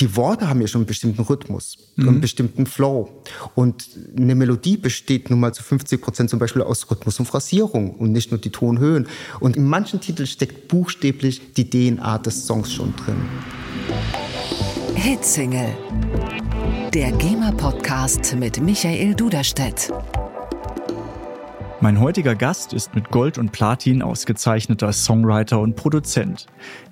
die Worte haben ja schon einen bestimmten Rhythmus, mhm. einen bestimmten Flow. Und eine Melodie besteht nun mal zu 50 Prozent zum Beispiel aus Rhythmus und Phrasierung und nicht nur die Tonhöhen. Und in manchen Titeln steckt buchstäblich die DNA des Songs schon drin. Hitsingle. Der GEMA-Podcast mit Michael Duderstedt. Mein heutiger Gast ist mit Gold und Platin ausgezeichneter Songwriter und Produzent.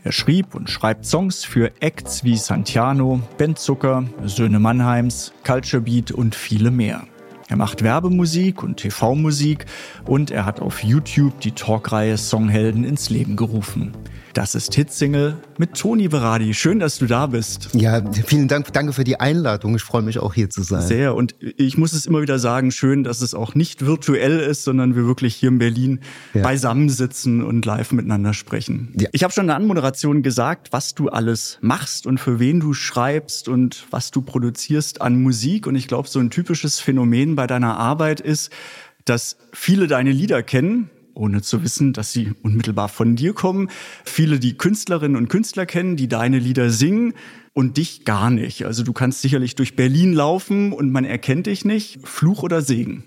Er schrieb und schreibt Songs für Acts wie Santiano, Ben Zucker, Söhne Mannheims, Culture Beat und viele mehr. Er macht Werbemusik und TV-Musik und er hat auf YouTube die Talkreihe Songhelden ins Leben gerufen. Das ist Hitsingle mit Toni Berardi. Schön, dass du da bist. Ja, vielen Dank. Danke für die Einladung. Ich freue mich auch hier zu sein. Sehr. Und ich muss es immer wieder sagen, schön, dass es auch nicht virtuell ist, sondern wir wirklich hier in Berlin ja. beisammensitzen und live miteinander sprechen. Ja. Ich habe schon in der Anmoderation gesagt, was du alles machst und für wen du schreibst und was du produzierst an Musik. Und ich glaube, so ein typisches Phänomen bei deiner Arbeit ist, dass viele deine Lieder kennen, ohne zu wissen, dass sie unmittelbar von dir kommen. Viele, die Künstlerinnen und Künstler kennen, die deine Lieder singen und dich gar nicht. Also du kannst sicherlich durch Berlin laufen und man erkennt dich nicht. Fluch oder Segen?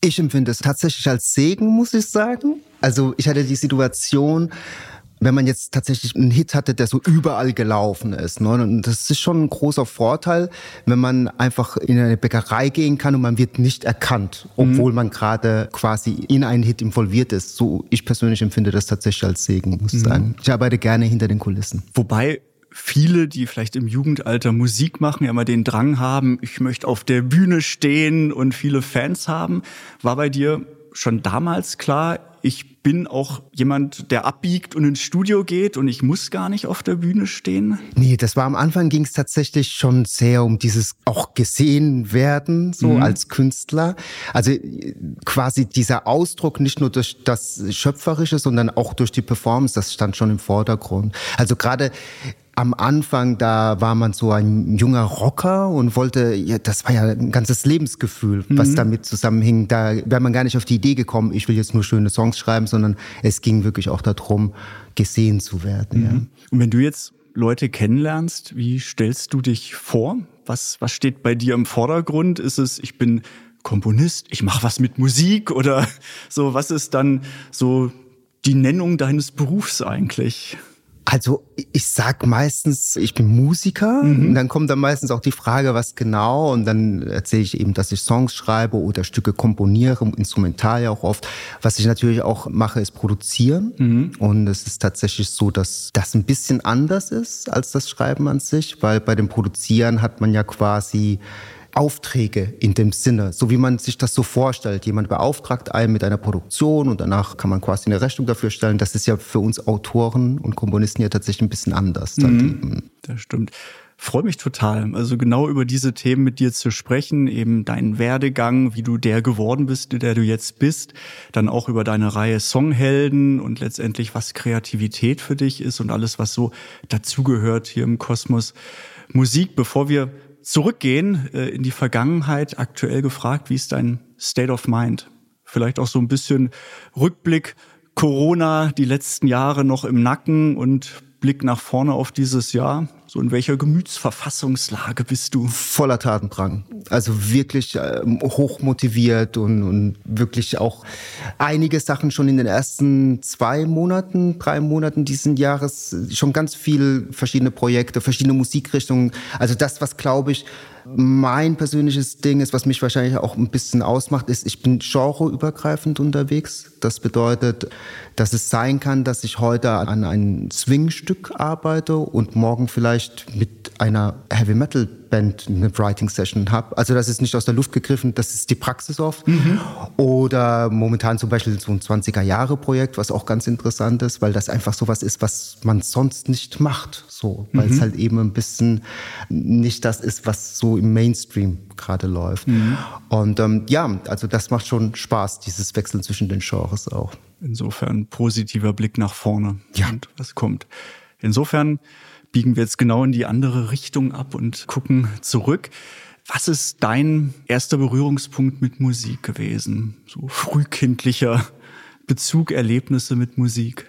Ich empfinde es tatsächlich als Segen, muss ich sagen. Also ich hatte die Situation, wenn man jetzt tatsächlich einen Hit hatte, der so überall gelaufen ist. Ne? Und das ist schon ein großer Vorteil, wenn man einfach in eine Bäckerei gehen kann und man wird nicht erkannt, obwohl mhm. man gerade quasi in einen Hit involviert ist. So, ich persönlich empfinde das tatsächlich als Segen, muss ich mhm. sagen. Ich arbeite gerne hinter den Kulissen. Wobei viele, die vielleicht im Jugendalter Musik machen, ja immer den Drang haben, ich möchte auf der Bühne stehen und viele Fans haben. War bei dir schon damals klar, ich bin auch jemand, der abbiegt und ins Studio geht und ich muss gar nicht auf der Bühne stehen? Nee, das war am Anfang ging es tatsächlich schon sehr um dieses auch gesehen werden, so mhm. als Künstler. Also quasi dieser Ausdruck nicht nur durch das Schöpferische, sondern auch durch die Performance, das stand schon im Vordergrund. Also gerade am Anfang, da war man so ein junger Rocker und wollte, ja, das war ja ein ganzes Lebensgefühl, was mhm. damit zusammenhing. Da wäre man gar nicht auf die Idee gekommen, ich will jetzt nur schöne Songs schreiben, sondern es ging wirklich auch darum, gesehen zu werden. Mhm. Ja. Und wenn du jetzt Leute kennenlernst, wie stellst du dich vor? Was, was steht bei dir im Vordergrund? Ist es, ich bin Komponist, ich mache was mit Musik oder so? Was ist dann so die Nennung deines Berufs eigentlich? Also ich sag meistens, ich bin Musiker mhm. und dann kommt dann meistens auch die Frage, was genau und dann erzähle ich eben, dass ich Songs schreibe oder Stücke komponiere, instrumental ja auch oft. Was ich natürlich auch mache, ist produzieren mhm. und es ist tatsächlich so, dass das ein bisschen anders ist als das Schreiben an sich, weil bei dem Produzieren hat man ja quasi Aufträge in dem Sinne, so wie man sich das so vorstellt. Jemand beauftragt einen mit einer Produktion und danach kann man quasi eine Rechnung dafür stellen. Das ist ja für uns Autoren und Komponisten ja tatsächlich ein bisschen anders. Mhm, das stimmt. Freue mich total, also genau über diese Themen mit dir zu sprechen, eben deinen Werdegang, wie du der geworden bist, der du jetzt bist, dann auch über deine Reihe Songhelden und letztendlich was Kreativität für dich ist und alles, was so dazugehört hier im Kosmos Musik. Bevor wir zurückgehen äh, in die Vergangenheit, aktuell gefragt, wie ist dein State of Mind? Vielleicht auch so ein bisschen Rückblick, Corona, die letzten Jahre noch im Nacken und Blick nach vorne auf dieses Jahr. So in welcher Gemütsverfassungslage bist du? Voller Tatendrang. Also wirklich äh, hoch motiviert und, und wirklich auch einige Sachen schon in den ersten zwei Monaten, drei Monaten diesen Jahres. Schon ganz viel verschiedene Projekte, verschiedene Musikrichtungen. Also das, was glaube ich mein persönliches Ding ist, was mich wahrscheinlich auch ein bisschen ausmacht, ist, ich bin genreübergreifend unterwegs. Das bedeutet, dass es sein kann, dass ich heute an ein Swing-Stück arbeite und morgen vielleicht mit einer Heavy Metal Band eine Writing Session habe. Also das ist nicht aus der Luft gegriffen, das ist die Praxis oft. Mhm. Oder momentan zum Beispiel so ein 20er Jahre Projekt, was auch ganz interessant ist, weil das einfach sowas ist, was man sonst nicht macht. So, weil mhm. es halt eben ein bisschen nicht das ist, was so im Mainstream gerade läuft. Mhm. Und ähm, ja, also das macht schon Spaß, dieses Wechseln zwischen den Genres auch. Insofern positiver Blick nach vorne ja. und was kommt. Insofern biegen wir jetzt genau in die andere Richtung ab und gucken zurück. Was ist dein erster Berührungspunkt mit Musik gewesen? So frühkindlicher Bezug, Erlebnisse mit Musik?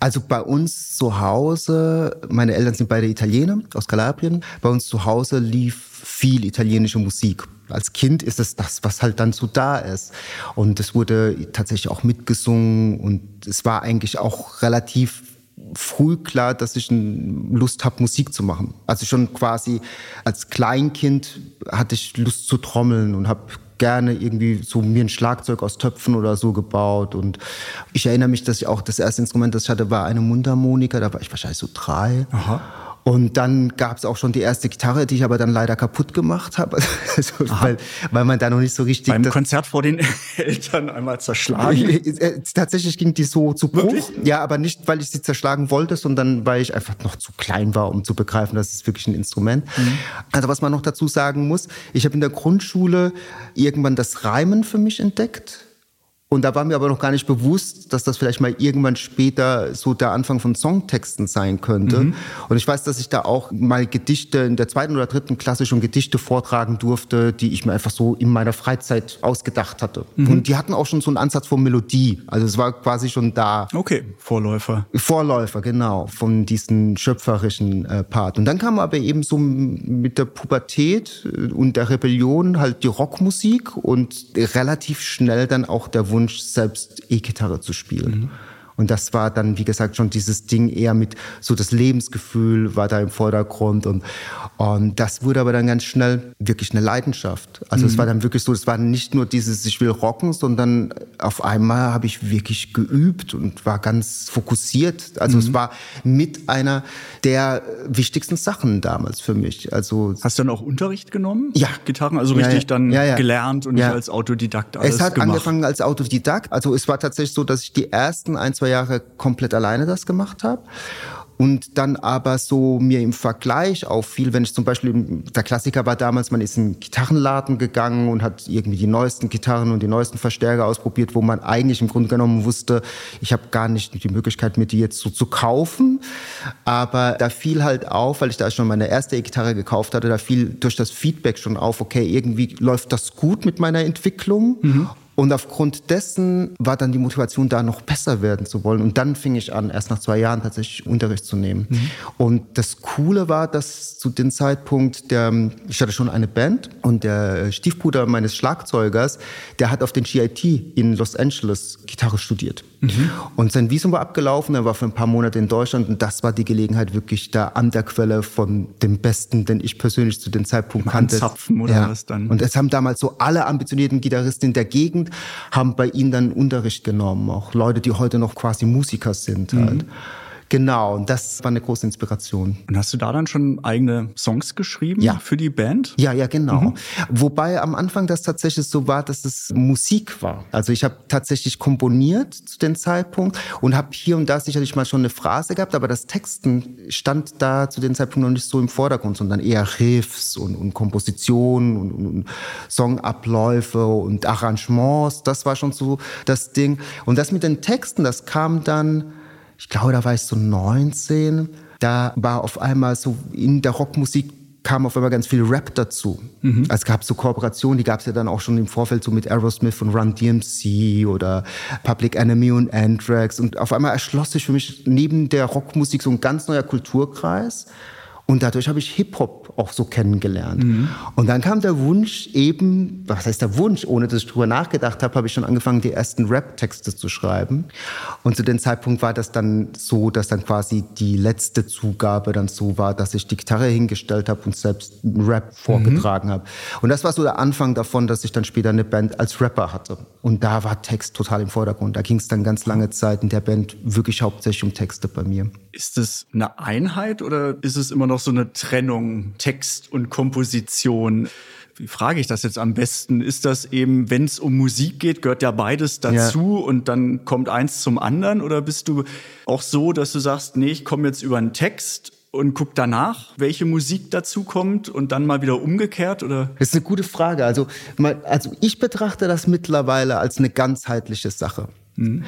Also bei uns zu Hause, meine Eltern sind beide Italiener aus Kalabrien. Bei uns zu Hause lief viel italienische Musik. Als Kind ist es das, was halt dann so da ist. Und es wurde tatsächlich auch mitgesungen und es war eigentlich auch relativ früh klar, dass ich Lust habe, Musik zu machen. Also schon quasi als Kleinkind hatte ich Lust zu trommeln und habe gerne irgendwie so mir ein Schlagzeug aus Töpfen oder so gebaut. Und ich erinnere mich, dass ich auch das erste Instrument, das ich hatte, war eine Mundharmonika. Da war ich wahrscheinlich so drei. Aha. Und dann gab es auch schon die erste Gitarre, die ich aber dann leider kaputt gemacht habe, also, weil, weil man da noch nicht so richtig... Beim Konzert vor den Eltern einmal zerschlagen? Äh, tatsächlich ging die so zu Bruch. Wirklich? Ja, aber nicht, weil ich sie zerschlagen wollte, sondern weil ich einfach noch zu klein war, um zu begreifen, das ist wirklich ein Instrument. Mhm. Also was man noch dazu sagen muss, ich habe in der Grundschule irgendwann das Reimen für mich entdeckt und da war mir aber noch gar nicht bewusst, dass das vielleicht mal irgendwann später so der Anfang von Songtexten sein könnte. Mhm. Und ich weiß, dass ich da auch mal Gedichte in der zweiten oder dritten Klasse schon Gedichte vortragen durfte, die ich mir einfach so in meiner Freizeit ausgedacht hatte. Mhm. Und die hatten auch schon so einen Ansatz von Melodie. Also es war quasi schon da. Okay, Vorläufer. Vorläufer, genau, von diesem schöpferischen äh, Part. Und dann kam aber eben so mit der Pubertät und der Rebellion halt die Rockmusik und relativ schnell dann auch der Wunsch, Wunsch, selbst E-Gitarre zu spielen. Mhm. Und das war dann, wie gesagt, schon dieses Ding eher mit so das Lebensgefühl war da im Vordergrund und, und das wurde aber dann ganz schnell wirklich eine Leidenschaft. Also mhm. es war dann wirklich so, es war nicht nur dieses, ich will rocken, sondern auf einmal habe ich wirklich geübt und war ganz fokussiert. Also mhm. es war mit einer der wichtigsten Sachen damals für mich. Also Hast du dann auch Unterricht genommen? Ja. Gitarren, also richtig ja, ja. dann ja, gelernt und nicht als Autodidakt alles Es hat gemacht. angefangen als Autodidakt. Also es war tatsächlich so, dass ich die ersten ein, zwei zwei Jahre komplett alleine das gemacht habe und dann aber so mir im Vergleich auffiel, wenn ich zum Beispiel, der Klassiker war damals, man ist in Gitarrenladen gegangen und hat irgendwie die neuesten Gitarren und die neuesten Verstärker ausprobiert, wo man eigentlich im Grunde genommen wusste, ich habe gar nicht die Möglichkeit, mir die jetzt so zu kaufen. Aber da fiel halt auf, weil ich da schon meine erste E-Gitarre gekauft hatte, da fiel durch das Feedback schon auf, okay, irgendwie läuft das gut mit meiner Entwicklung. Mhm. Und aufgrund dessen war dann die Motivation da, noch besser werden zu wollen. Und dann fing ich an, erst nach zwei Jahren tatsächlich Unterricht zu nehmen. Mhm. Und das Coole war, dass zu dem Zeitpunkt, der, ich hatte schon eine Band und der Stiefbruder meines Schlagzeugers, der hat auf den GIT in Los Angeles Gitarre studiert. Mhm. Und sein Visum war abgelaufen, er war für ein paar Monate in Deutschland und das war die Gelegenheit, wirklich da an der Quelle von dem Besten, den ich persönlich zu dem Zeitpunkt kannte. Zapfen oder ja. was dann? Und es haben damals so alle ambitionierten Gitarristen der Gegend sind, haben bei ihnen dann Unterricht genommen. Auch Leute, die heute noch quasi Musiker sind halt. Mhm. Genau, und das war eine große Inspiration. Und hast du da dann schon eigene Songs geschrieben ja. für die Band? Ja, ja, genau. Mhm. Wobei am Anfang das tatsächlich so war, dass es Musik war. Also ich habe tatsächlich komponiert zu dem Zeitpunkt und habe hier und da sicherlich mal schon eine Phrase gehabt, aber das Texten stand da zu dem Zeitpunkt noch nicht so im Vordergrund, sondern eher Riffs und, und Kompositionen und, und Songabläufe und Arrangements. Das war schon so das Ding. Und das mit den Texten, das kam dann ich glaube, da war ich so 19. Da war auf einmal so in der Rockmusik kam auf einmal ganz viel Rap dazu. Mhm. Also es gab so Kooperationen, die gab es ja dann auch schon im Vorfeld so mit Aerosmith und Run DMC oder Public Enemy und Anthrax. Und auf einmal erschloss sich für mich neben der Rockmusik so ein ganz neuer Kulturkreis. Und dadurch habe ich Hip-Hop auch so kennengelernt. Mhm. Und dann kam der Wunsch eben, was heißt der Wunsch, ohne dass ich drüber nachgedacht habe, habe ich schon angefangen, die ersten Rap-Texte zu schreiben. Und zu dem Zeitpunkt war das dann so, dass dann quasi die letzte Zugabe dann so war, dass ich die Gitarre hingestellt habe und selbst Rap vorgetragen mhm. habe. Und das war so der Anfang davon, dass ich dann später eine Band als Rapper hatte. Und da war Text total im Vordergrund. Da ging es dann ganz lange Zeit in der Band wirklich hauptsächlich um Texte bei mir. Ist es eine Einheit oder ist es immer noch so eine Trennung, Text und Komposition? Wie frage ich das jetzt am besten? Ist das eben, wenn es um Musik geht, gehört ja beides dazu ja. und dann kommt eins zum anderen? Oder bist du auch so, dass du sagst, nee, ich komme jetzt über einen Text und guck danach, welche Musik dazu kommt und dann mal wieder umgekehrt oder? Das ist eine gute Frage. Also, also ich betrachte das mittlerweile als eine ganzheitliche Sache. Mhm.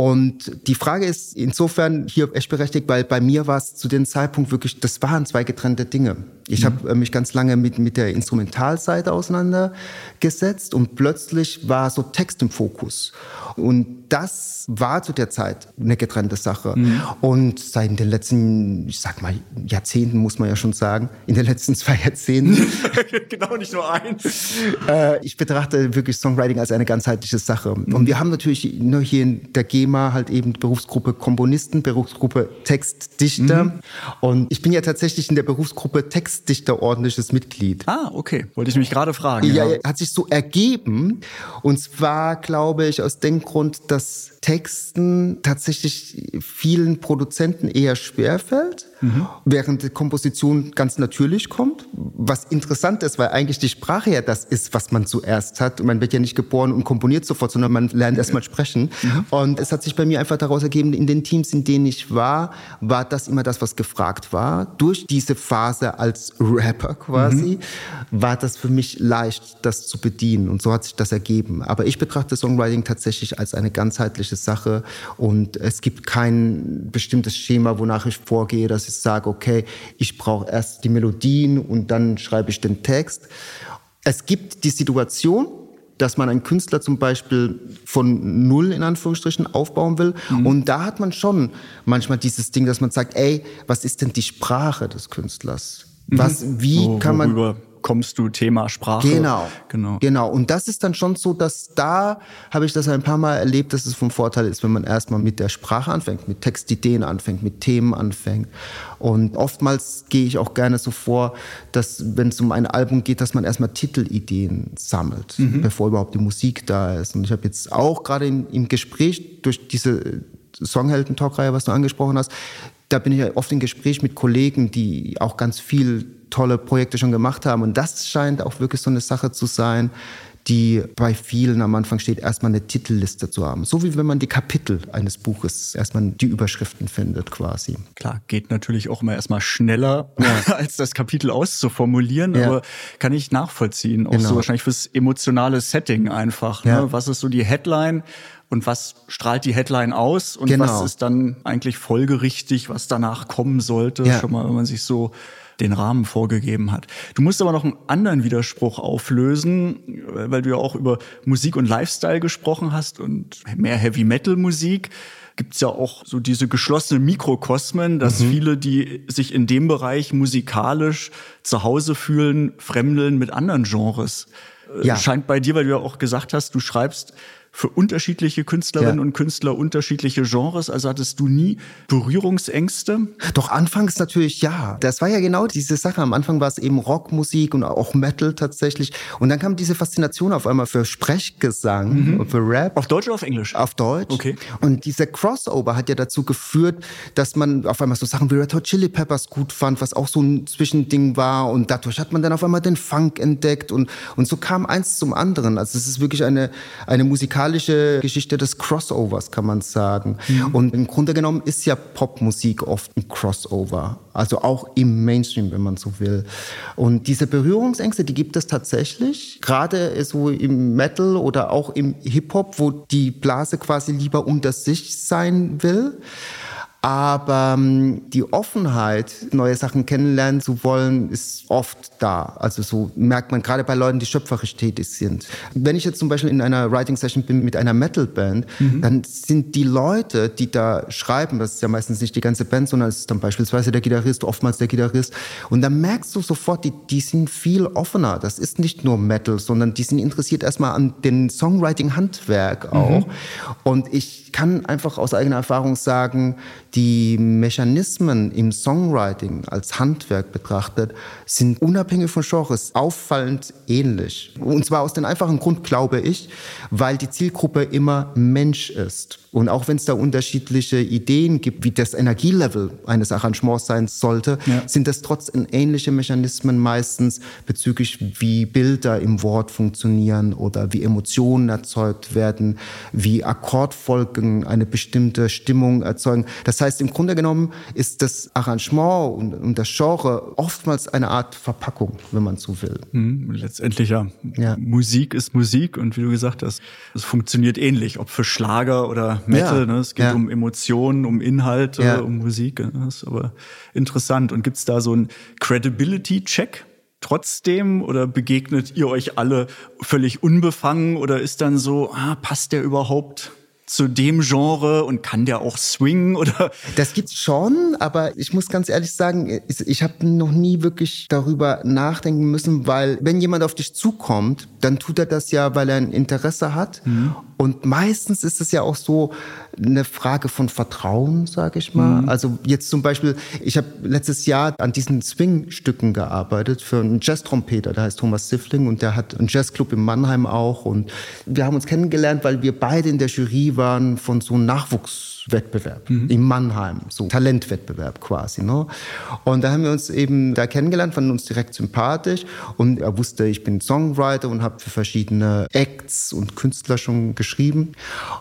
Und die Frage ist insofern hier echt berechtigt, weil bei mir war es zu dem Zeitpunkt wirklich, das waren zwei getrennte Dinge. Ich mhm. habe äh, mich ganz lange mit, mit der Instrumentalseite auseinandergesetzt und plötzlich war so Text im Fokus. Und das war zu der Zeit eine getrennte Sache. Mhm. Und seit den letzten, ich sag mal, Jahrzehnten muss man ja schon sagen, in den letzten zwei Jahrzehnten. genau, nicht nur eins. Äh, ich betrachte wirklich Songwriting als eine ganzheitliche Sache. Mhm. Und wir haben natürlich nur hier in der GEMA halt eben Berufsgruppe Komponisten, Berufsgruppe Textdichter. Mhm. Und ich bin ja tatsächlich in der Berufsgruppe Textdichter ordentliches Mitglied. Ah, okay. Wollte ich mich gerade fragen. Ja, ja, hat sich so ergeben. Und zwar, glaube ich, aus dem Grund, dass Texten tatsächlich vielen Produzenten eher schwerfällt mhm. während die Komposition ganz natürlich kommt. Was interessant ist, weil eigentlich die Sprache ja das ist, was man zuerst hat. Man wird ja nicht geboren und komponiert sofort, sondern man lernt erst mal sprechen. Mhm. Und es hat sich bei mir einfach daraus ergeben, in den Teams, in denen ich war, war das immer das, was gefragt war. Durch diese Phase als Rapper quasi, mhm. war das für mich leicht, das zu bedienen. Und so hat sich das ergeben. Aber ich betrachte Songwriting tatsächlich als eine ganzheitliche Sache. Und es gibt kein bestimmtes Schema, wonach ich vorgehe, dass ich sage, okay, ich brauche erst die Melodien und dann schreibe ich den Text. Es gibt die Situation, dass man einen Künstler zum Beispiel von null in Anführungsstrichen aufbauen will. Mhm. Und da hat man schon manchmal dieses Ding, dass man sagt, ey, was ist denn die Sprache des Künstlers? Was, mhm. wie Wo, kann man kommst du Thema Sprache. Genau, genau. Genau. Und das ist dann schon so, dass da habe ich das ein paar Mal erlebt, dass es vom Vorteil ist, wenn man erstmal mit der Sprache anfängt, mit Textideen anfängt, mit Themen anfängt. Und oftmals gehe ich auch gerne so vor, dass wenn es um ein Album geht, dass man erstmal Titelideen sammelt, mhm. bevor überhaupt die Musik da ist. Und ich habe jetzt auch gerade im Gespräch durch diese Songhelden-Talk-Reihe, was du angesprochen hast, da bin ich oft im Gespräch mit Kollegen, die auch ganz viel tolle Projekte schon gemacht haben. Und das scheint auch wirklich so eine Sache zu sein, die bei vielen am Anfang steht, erstmal eine Titelliste zu haben. So wie wenn man die Kapitel eines Buches erstmal die Überschriften findet quasi. Klar, geht natürlich auch immer erstmal schneller, ja. als das Kapitel auszuformulieren, ja. aber kann ich nachvollziehen. Auch genau. so wahrscheinlich fürs emotionale Setting einfach. Ne? Ja. Was ist so die Headline? und was strahlt die Headline aus und genau. was ist dann eigentlich folgerichtig, was danach kommen sollte, ja. schon mal, wenn man sich so den Rahmen vorgegeben hat. Du musst aber noch einen anderen Widerspruch auflösen, weil du ja auch über Musik und Lifestyle gesprochen hast und mehr Heavy Metal Musik gibt's ja auch so diese geschlossenen Mikrokosmen, dass mhm. viele, die sich in dem Bereich musikalisch zu Hause fühlen, fremdeln mit anderen Genres. Ja. Scheint bei dir, weil du ja auch gesagt hast, du schreibst für unterschiedliche Künstlerinnen ja. und Künstler unterschiedliche Genres? Also hattest du nie Berührungsängste? Doch anfangs natürlich ja. Das war ja genau diese Sache. Am Anfang war es eben Rockmusik und auch Metal tatsächlich. Und dann kam diese Faszination auf einmal für Sprechgesang, mhm. für Rap. Auf Deutsch oder auf Englisch? Auf Deutsch. Okay. Und dieser Crossover hat ja dazu geführt, dass man auf einmal so Sachen wie Red Hot Chili Peppers gut fand, was auch so ein Zwischending war. Und dadurch hat man dann auf einmal den Funk entdeckt und, und so kam eins zum anderen. Also es ist wirklich eine, eine musikalische musikalische Geschichte des Crossovers, kann man sagen. Mhm. Und im Grunde genommen ist ja Popmusik oft ein Crossover. Also auch im Mainstream, wenn man so will. Und diese Berührungsängste, die gibt es tatsächlich. Gerade so im Metal oder auch im Hip-Hop, wo die Blase quasi lieber unter sich sein will. Aber ähm, die Offenheit, neue Sachen kennenlernen zu wollen, ist oft da. Also so merkt man gerade bei Leuten, die schöpferisch tätig sind. Wenn ich jetzt zum Beispiel in einer Writing Session bin mit einer Metal-Band, mhm. dann sind die Leute, die da schreiben, das ist ja meistens nicht die ganze Band, sondern es ist dann beispielsweise der Gitarrist, oftmals der Gitarrist. Und dann merkst du sofort, die, die sind viel offener. Das ist nicht nur Metal, sondern die sind interessiert erstmal an den Songwriting-Handwerk auch. Mhm. Und ich kann einfach aus eigener Erfahrung sagen, die Mechanismen im Songwriting als Handwerk betrachtet sind unabhängig von Genres auffallend ähnlich. Und zwar aus dem einfachen Grund, glaube ich, weil die Zielgruppe immer Mensch ist. Und auch wenn es da unterschiedliche Ideen gibt, wie das Energielevel eines Arrangements sein sollte, ja. sind das trotzdem ähnliche Mechanismen meistens bezüglich, wie Bilder im Wort funktionieren oder wie Emotionen erzeugt werden, wie Akkordfolgen eine bestimmte Stimmung erzeugen. Das Das heißt, im Grunde genommen ist das Arrangement und, und das Genre oftmals eine Art Verpackung, wenn man so will. Mhm, letztendlich ja. ja. Musik ist Musik und wie du gesagt hast, es funktioniert ähnlich, ob für Schlager oder Metal. Ja. Ne? Es geht ja. um Emotionen, um Inhalte, um Musik. Ne? Das ist aber interessant. Und gibt es da so einen Credibility-Check? trotzdem oder begegnet ihr euch alle völlig unbefangen oder ist dann so, ah, passt der überhaupt zu dem Genre und kann der auch swingen oder? Das gibt's schon, aber ich muss ganz ehrlich sagen, ich habe noch nie wirklich darüber nachdenken müssen, weil wenn jemand auf dich zukommt, dann tut er das ja, weil er ein Interesse hat. Mhm. Und meistens ist es ja auch so eine Frage von Vertrauen, sage ich mal. Mhm. Also jetzt zum Beispiel, ich habe letztes Jahr an diesen Swing-Stücken gearbeitet für einen Jazz-Trompeter, der heißt Thomas Siffling und der hat einen Jazzclub in Mannheim auch. Und wir haben uns kennengelernt, weil wir beide in der Jury waren von so einem Nachwuchs Wettbewerb mhm. in Mannheim, so Talentwettbewerb quasi. Ne? Und da haben wir uns eben da kennengelernt, fanden uns direkt sympathisch und er wusste, ich bin Songwriter und habe für verschiedene Acts und Künstler schon geschrieben.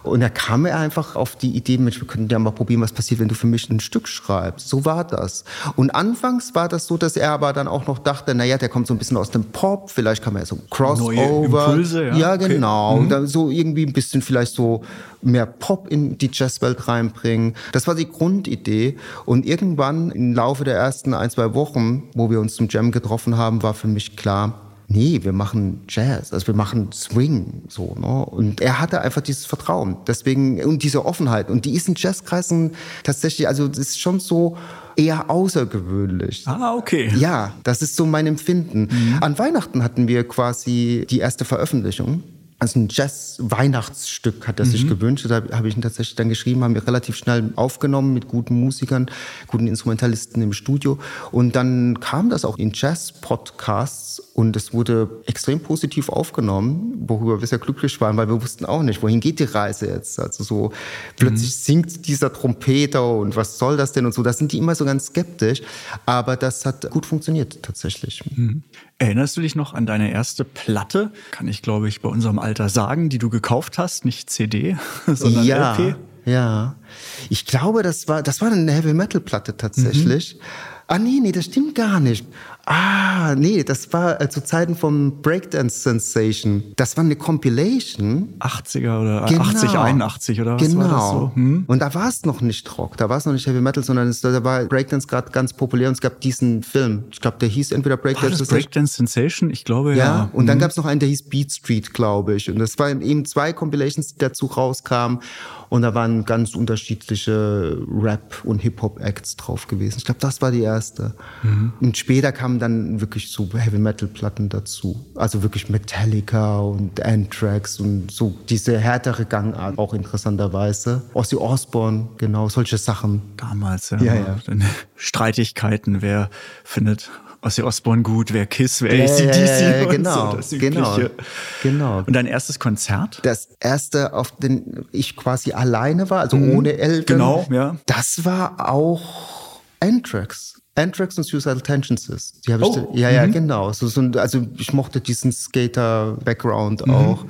Und da kam er einfach auf die Idee, Mensch, wir könnten ja mal probieren, was passiert, wenn du für mich ein Stück schreibst. So war das. Und anfangs war das so, dass er aber dann auch noch dachte, naja, der kommt so ein bisschen aus dem Pop, vielleicht kann man ja so Crossover. Neue Impulse, ja. Ja, genau. Okay. Mhm. So irgendwie ein bisschen vielleicht so mehr Pop in die Jazzwelt reinbringen. Das war die Grundidee. Und irgendwann im Laufe der ersten ein, zwei Wochen, wo wir uns zum Jam getroffen haben, war für mich klar, nee, wir machen Jazz, also wir machen Swing, so, ne? Und er hatte einfach dieses Vertrauen. Deswegen, und diese Offenheit. Und die ist in Jazzkreisen tatsächlich, also das ist schon so, eher außergewöhnlich. Ah, okay. Ja, das ist so mein Empfinden. Mhm. An Weihnachten hatten wir quasi die erste Veröffentlichung also ein Jazz-Weihnachtsstück hat er mhm. sich gewünscht. Da habe ich ihn tatsächlich dann geschrieben, haben wir relativ schnell aufgenommen mit guten Musikern, guten Instrumentalisten im Studio. Und dann kam das auch in Jazz-Podcasts und es wurde extrem positiv aufgenommen, worüber wir sehr glücklich waren, weil wir wussten auch nicht, wohin geht die Reise jetzt. Also so plötzlich mhm. singt dieser Trompeter und was soll das denn und so. Da sind die immer so ganz skeptisch. Aber das hat gut funktioniert tatsächlich. Mhm. Erinnerst du dich noch an deine erste Platte? Kann ich, glaube ich, bei unserem Alter sagen, die du gekauft hast, nicht CD, sondern ja, LP? Ja, ich glaube, das war, das war eine Heavy Metal Platte tatsächlich. Mhm. Ah, nee, nee, das stimmt gar nicht. Ah, nee, das war äh, zu Zeiten vom Breakdance Sensation. Das war eine Compilation. 80er oder genau. 80, 81 oder was genau. war das so? Hm? Und da war es noch nicht Rock, da war es noch nicht Heavy Metal, sondern es, da war Breakdance gerade ganz populär und es gab diesen Film. Ich glaube, der hieß entweder Breakdance Sensation. Breakdance Sensation, ich glaube ja. Ja, und mhm. dann gab es noch einen, der hieß Beat Street, glaube ich. Und das waren eben zwei Compilations, die dazu rauskamen. Und da waren ganz unterschiedliche Rap- und Hip-Hop-Acts drauf gewesen. Ich glaube, das war die erste. Mhm. Und später kamen dann wirklich so Heavy-Metal-Platten dazu. Also wirklich Metallica und Anthrax und so diese härtere Gangart auch interessanterweise. Ozzy Osbourne, genau, solche Sachen. Damals, ja. ja, ja. Streitigkeiten, wer findet Ozzy Osbourne gut, wer Kiss, wer ja, ACDC. Ja, ja, genau, so, genau, genau. Und dein erstes Konzert? Das erste, auf dem ich quasi alleine war, also mhm. ohne Eltern. Genau, ja. Das war auch Anthrax. Anthrax und Suicidal Tendencies. Die habe ich, oh. ja, ja, mhm. genau. So, so, also ich mochte diesen Skater-Background mhm. auch.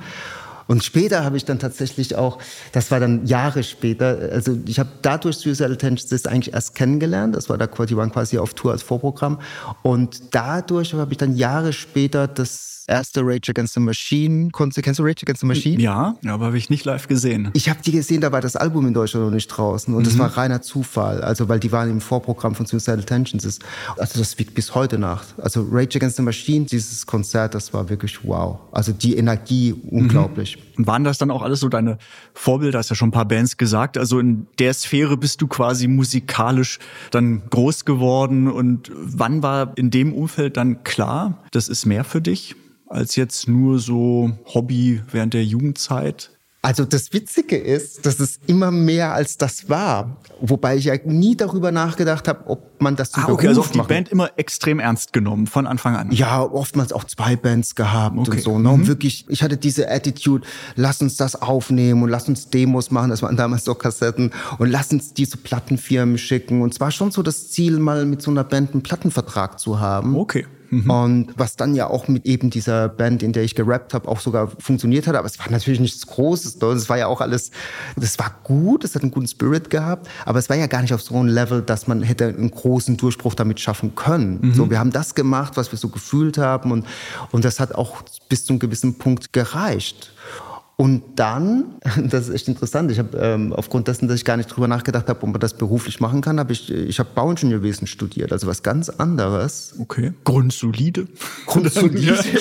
Und später habe ich dann tatsächlich auch, das war dann Jahre später, also ich habe dadurch Suicidal Tendencies eigentlich erst kennengelernt. Das war da, die waren quasi auf Tour als Vorprogramm. Und dadurch habe ich dann Jahre später das erste Rage Against the Machine. Kennst du Rage Against the Machine? Ja, aber habe ich nicht live gesehen. Ich habe die gesehen, da war das Album in Deutschland noch nicht draußen und mhm. das war reiner Zufall. Also weil die waren im Vorprogramm von Suicidal Tensions. Also das wiegt bis heute nach. Also Rage Against the Machine, dieses Konzert, das war wirklich wow. Also die Energie unglaublich. Mhm. Waren das dann auch alles so deine Vorbilder? Hast ja schon ein paar Bands gesagt. Also in der Sphäre bist du quasi musikalisch dann groß geworden. Und wann war in dem Umfeld dann klar, das ist mehr für dich? Als jetzt nur so Hobby während der Jugendzeit? Also das Witzige ist, dass es immer mehr als das war. Wobei ich ja nie darüber nachgedacht habe, ob man das zum ah, okay, Beruf also die Band immer extrem ernst genommen von Anfang an. Ja, oftmals auch zwei Bands gehabt okay. und so. Ne? Und mhm. wirklich, ich hatte diese Attitude, lass uns das aufnehmen und lass uns Demos machen, das waren damals so Kassetten und lass uns diese Plattenfirmen schicken. Und zwar schon so das Ziel, mal mit so einer Band einen Plattenvertrag zu haben. Okay. Mhm. Und was dann ja auch mit eben dieser Band, in der ich gerappt habe, auch sogar funktioniert hat. Aber es war natürlich nichts Großes. Es war ja auch alles, das war gut, es hat einen guten Spirit gehabt, aber es war ja gar nicht auf so einem Level, dass man hätte einen großen Durchbruch damit schaffen können. Mhm. So, wir haben das gemacht, was wir so gefühlt haben und, und das hat auch bis zu einem gewissen Punkt gereicht. Und dann, das ist echt interessant, ich habe ähm, aufgrund dessen, dass ich gar nicht drüber nachgedacht habe, ob man das beruflich machen kann, habe ich, ich habe Bauingenieurwesen studiert, also was ganz anderes. Okay, grundsolide. Grundsolide.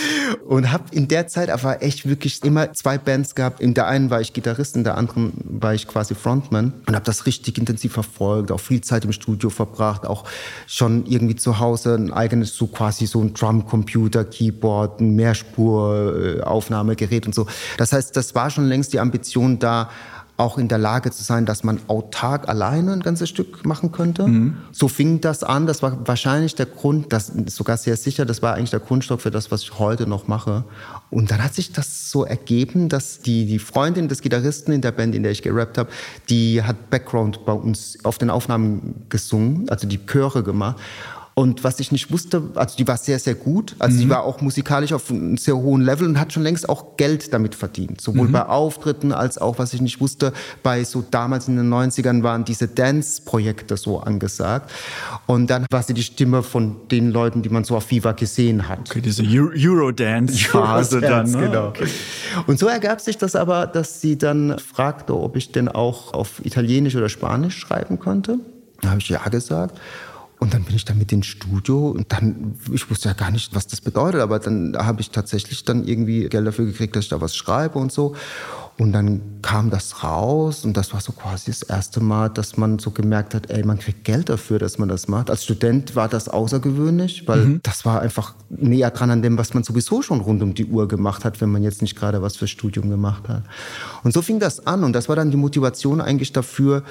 und habe in der Zeit aber echt wirklich immer zwei Bands gehabt. In der einen war ich Gitarrist, in der anderen war ich quasi Frontman und habe das richtig intensiv verfolgt, auch viel Zeit im Studio verbracht, auch schon irgendwie zu Hause ein eigenes so quasi so ein Drumcomputer, Keyboard, ein Mehrspur Aufnahmegerät und so. Das heißt, das war schon längst die Ambition da, auch in der Lage zu sein, dass man autark alleine ein ganzes Stück machen könnte. Mhm. So fing das an. Das war wahrscheinlich der Grund, das sogar sehr sicher, das war eigentlich der Grundstock für das, was ich heute noch mache. Und dann hat sich das so ergeben, dass die, die Freundin des Gitarristen in der Band, in der ich gerappt habe, die hat Background bei uns auf den Aufnahmen gesungen, also die Chöre gemacht. Und was ich nicht wusste, also die war sehr, sehr gut. Also mhm. die war auch musikalisch auf einem sehr hohen Level und hat schon längst auch Geld damit verdient. Sowohl mhm. bei Auftritten als auch, was ich nicht wusste, bei so damals in den 90ern waren diese Dance-Projekte so angesagt. Und dann war sie die Stimme von den Leuten, die man so auf Viva gesehen hat. Okay, diese Eurodance-Phase Euro dann. Ne? Genau. Okay. Und so ergab sich das aber, dass sie dann fragte, ob ich denn auch auf Italienisch oder Spanisch schreiben konnte. Da habe ich ja gesagt. Und dann bin ich da mit ins Studio und dann, ich wusste ja gar nicht, was das bedeutet, aber dann habe ich tatsächlich dann irgendwie Geld dafür gekriegt, dass ich da was schreibe und so. Und dann kam das raus und das war so quasi das erste Mal, dass man so gemerkt hat, ey, man kriegt Geld dafür, dass man das macht. Als Student war das außergewöhnlich, weil mhm. das war einfach näher dran an dem, was man sowieso schon rund um die Uhr gemacht hat, wenn man jetzt nicht gerade was fürs Studium gemacht hat. Und so fing das an und das war dann die Motivation eigentlich dafür,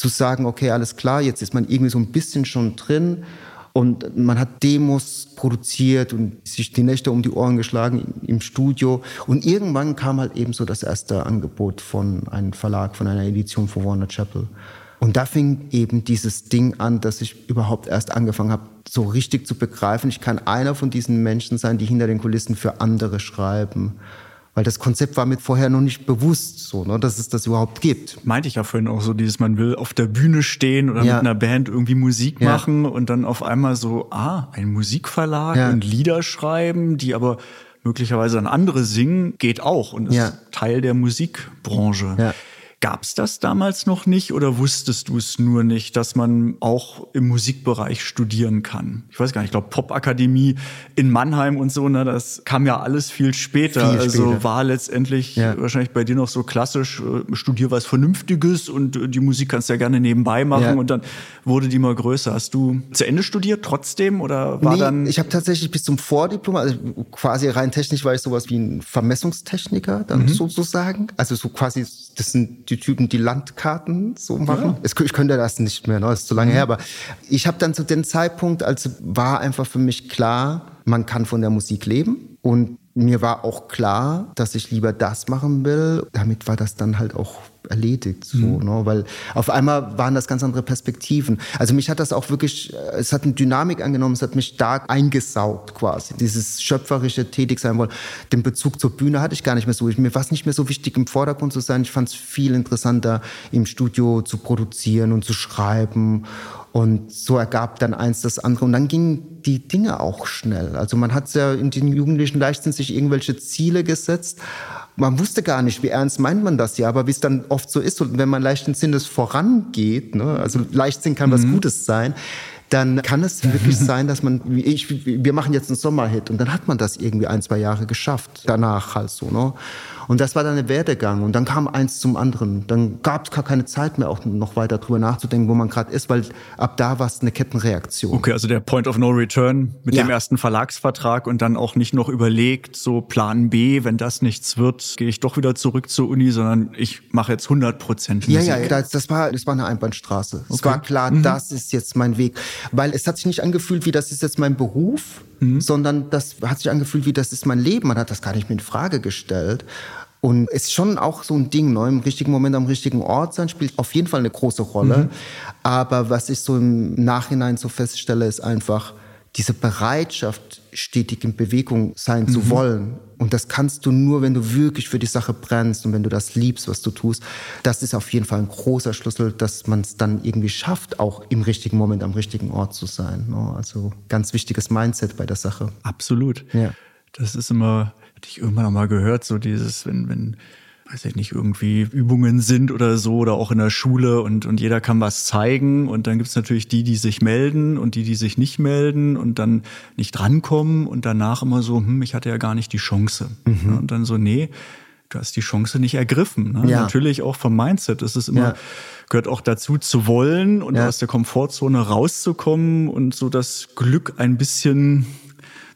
zu sagen, okay, alles klar, jetzt ist man irgendwie so ein bisschen schon drin und man hat Demos produziert und sich die Nächte um die Ohren geschlagen im Studio. Und irgendwann kam halt eben so das erste Angebot von einem Verlag, von einer Edition von Warner Chapel. Und da fing eben dieses Ding an, dass ich überhaupt erst angefangen habe, so richtig zu begreifen, ich kann einer von diesen Menschen sein, die hinter den Kulissen für andere schreiben. Weil das Konzept war mir vorher noch nicht bewusst, so, ne, dass es das überhaupt gibt. Meinte ich ja vorhin auch so, dieses, man will auf der Bühne stehen oder ja. mit einer Band irgendwie Musik ja. machen und dann auf einmal so, ah, ein Musikverlag ja. und Lieder schreiben, die aber möglicherweise an andere singen, geht auch und ist Teil der Musikbranche. Gab es das damals noch nicht oder wusstest du es nur nicht, dass man auch im Musikbereich studieren kann? Ich weiß gar nicht, ich glaube Popakademie in Mannheim und so, ne, das kam ja alles viel später. Viel also später. war letztendlich ja. wahrscheinlich bei dir noch so klassisch, äh, studier was Vernünftiges und äh, die Musik kannst du ja gerne nebenbei machen ja. und dann wurde die mal größer. Hast du zu Ende studiert trotzdem oder war nee, dann? Ich habe tatsächlich bis zum Vordiplom, also quasi rein technisch war ich sowas wie ein Vermessungstechniker, dann mhm. sozusagen. Also so quasi, das sind die Typen, die Landkarten so machen. Ja. Ich könnte das nicht mehr, ne? das ist zu lange mhm. her. Aber ich habe dann zu dem Zeitpunkt, also war einfach für mich klar, man kann von der Musik leben. Und mir war auch klar, dass ich lieber das machen will. Damit war das dann halt auch erledigt, so, mhm. ne? weil auf einmal waren das ganz andere Perspektiven. Also mich hat das auch wirklich, es hat eine Dynamik angenommen, es hat mich stark eingesaugt quasi. Dieses schöpferische tätig sein wollen. Den Bezug zur Bühne hatte ich gar nicht mehr so. Mir war es nicht mehr so wichtig, im Vordergrund zu sein. Ich fand es viel interessanter, im Studio zu produzieren und zu schreiben. Und so ergab dann eins das andere. Und dann gingen die Dinge auch schnell. Also man hat ja in den Jugendlichen Leichtsinn sich irgendwelche Ziele gesetzt man wusste gar nicht, wie ernst meint man das ja, aber wie es dann oft so ist und wenn man leichten Sinnes vorangeht, ne, also Leichtsinn kann mhm. was Gutes sein, dann kann es wirklich sein, dass man, ich, wir machen jetzt einen Sommerhit und dann hat man das irgendwie ein, zwei Jahre geschafft, danach halt so, ne. Und das war dann der Werdegang. Und dann kam eins zum anderen. Dann gab es gar keine Zeit mehr, auch noch weiter drüber nachzudenken, wo man gerade ist, weil ab da war es eine Kettenreaktion. Okay, also der Point of No Return mit ja. dem ersten Verlagsvertrag und dann auch nicht noch überlegt, so Plan B, wenn das nichts wird, gehe ich doch wieder zurück zur Uni, sondern ich mache jetzt 100 Prozent Musik. Ja, ja, das, das, war, das war eine Einbahnstraße. Okay. Es war klar, mhm. das ist jetzt mein Weg. Weil es hat sich nicht angefühlt, wie das ist jetzt mein Beruf, mhm. sondern das hat sich angefühlt, wie das ist mein Leben. Man hat das gar nicht mehr in Frage gestellt. Und es ist schon auch so ein Ding, ne? im richtigen Moment am richtigen Ort sein, spielt auf jeden Fall eine große Rolle. Mhm. Aber was ich so im Nachhinein so feststelle, ist einfach, diese Bereitschaft, stetig in Bewegung sein mhm. zu wollen. Und das kannst du nur, wenn du wirklich für die Sache brennst und wenn du das liebst, was du tust. Das ist auf jeden Fall ein großer Schlüssel, dass man es dann irgendwie schafft, auch im richtigen Moment am richtigen Ort zu sein. Ne? Also ganz wichtiges Mindset bei der Sache. Absolut. Ja. Das ist immer, hatte ich irgendwann noch mal gehört, so dieses, wenn, wenn weiß ich nicht, irgendwie Übungen sind oder so oder auch in der Schule und, und jeder kann was zeigen und dann gibt's natürlich die, die sich melden und die, die sich nicht melden und dann nicht drankommen und danach immer so, hm, ich hatte ja gar nicht die Chance. Mhm. Und dann so, nee, du hast die Chance nicht ergriffen. Ne? Ja. Natürlich auch vom Mindset. Das ist immer, ja. gehört auch dazu zu wollen und ja. aus der Komfortzone rauszukommen und so das Glück ein bisschen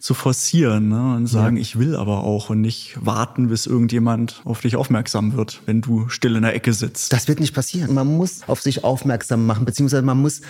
zu forcieren ne? und sagen, ja. ich will aber auch und nicht warten, bis irgendjemand auf dich aufmerksam wird, wenn du still in der Ecke sitzt. Das wird nicht passieren. Man muss auf sich aufmerksam machen, beziehungsweise man muss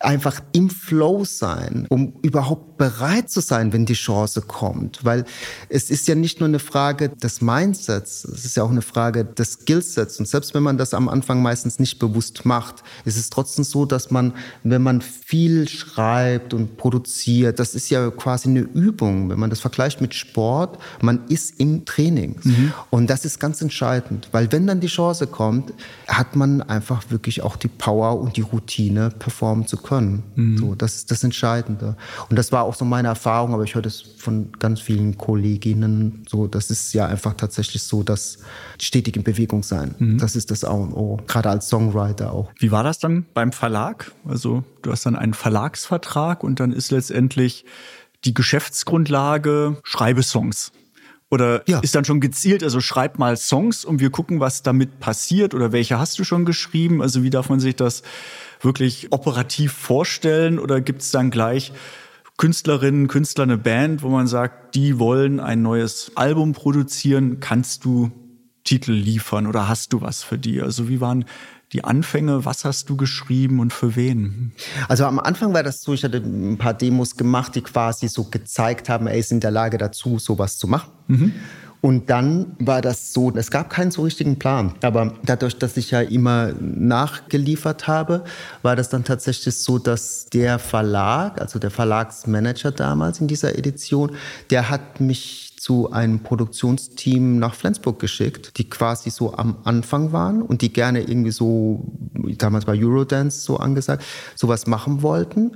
einfach im Flow sein, um überhaupt bereit zu sein, wenn die Chance kommt. Weil es ist ja nicht nur eine Frage des Mindsets, es ist ja auch eine Frage des Skillsets. Und selbst wenn man das am Anfang meistens nicht bewusst macht, ist es trotzdem so, dass man, wenn man viel schreibt und produziert, das ist ja quasi eine Übung. Wenn man das vergleicht mit Sport, man ist im Training. Mhm. Und das ist ganz entscheidend, weil wenn dann die Chance kommt, hat man einfach wirklich auch die Power und die Routine performen zu können. Mhm. So, das ist das Entscheidende. Und das war auch so meine Erfahrung, aber ich höre das von ganz vielen Kolleginnen so. Das ist ja einfach tatsächlich so, dass stetig in Bewegung sein. Mhm. Das ist das A und O. Gerade als Songwriter auch. Wie war das dann beim Verlag? Also du hast dann einen Verlagsvertrag und dann ist letztendlich die Geschäftsgrundlage schreibe Songs. Oder ja. ist dann schon gezielt, also schreib mal Songs und wir gucken, was damit passiert oder welche hast du schon geschrieben? Also wie darf man sich das wirklich operativ vorstellen oder gibt es dann gleich Künstlerinnen, Künstler, eine Band, wo man sagt, die wollen ein neues Album produzieren, kannst du Titel liefern oder hast du was für die? Also wie waren die Anfänge? Was hast du geschrieben und für wen? Also am Anfang war das so, ich hatte ein paar Demos gemacht, die quasi so gezeigt haben, er ist in der Lage dazu, sowas zu machen. Mhm. Und dann war das so, es gab keinen so richtigen Plan. Aber dadurch, dass ich ja immer nachgeliefert habe, war das dann tatsächlich so, dass der Verlag, also der Verlagsmanager damals in dieser Edition, der hat mich zu einem Produktionsteam nach Flensburg geschickt, die quasi so am Anfang waren und die gerne irgendwie so, damals war Eurodance so angesagt, sowas machen wollten.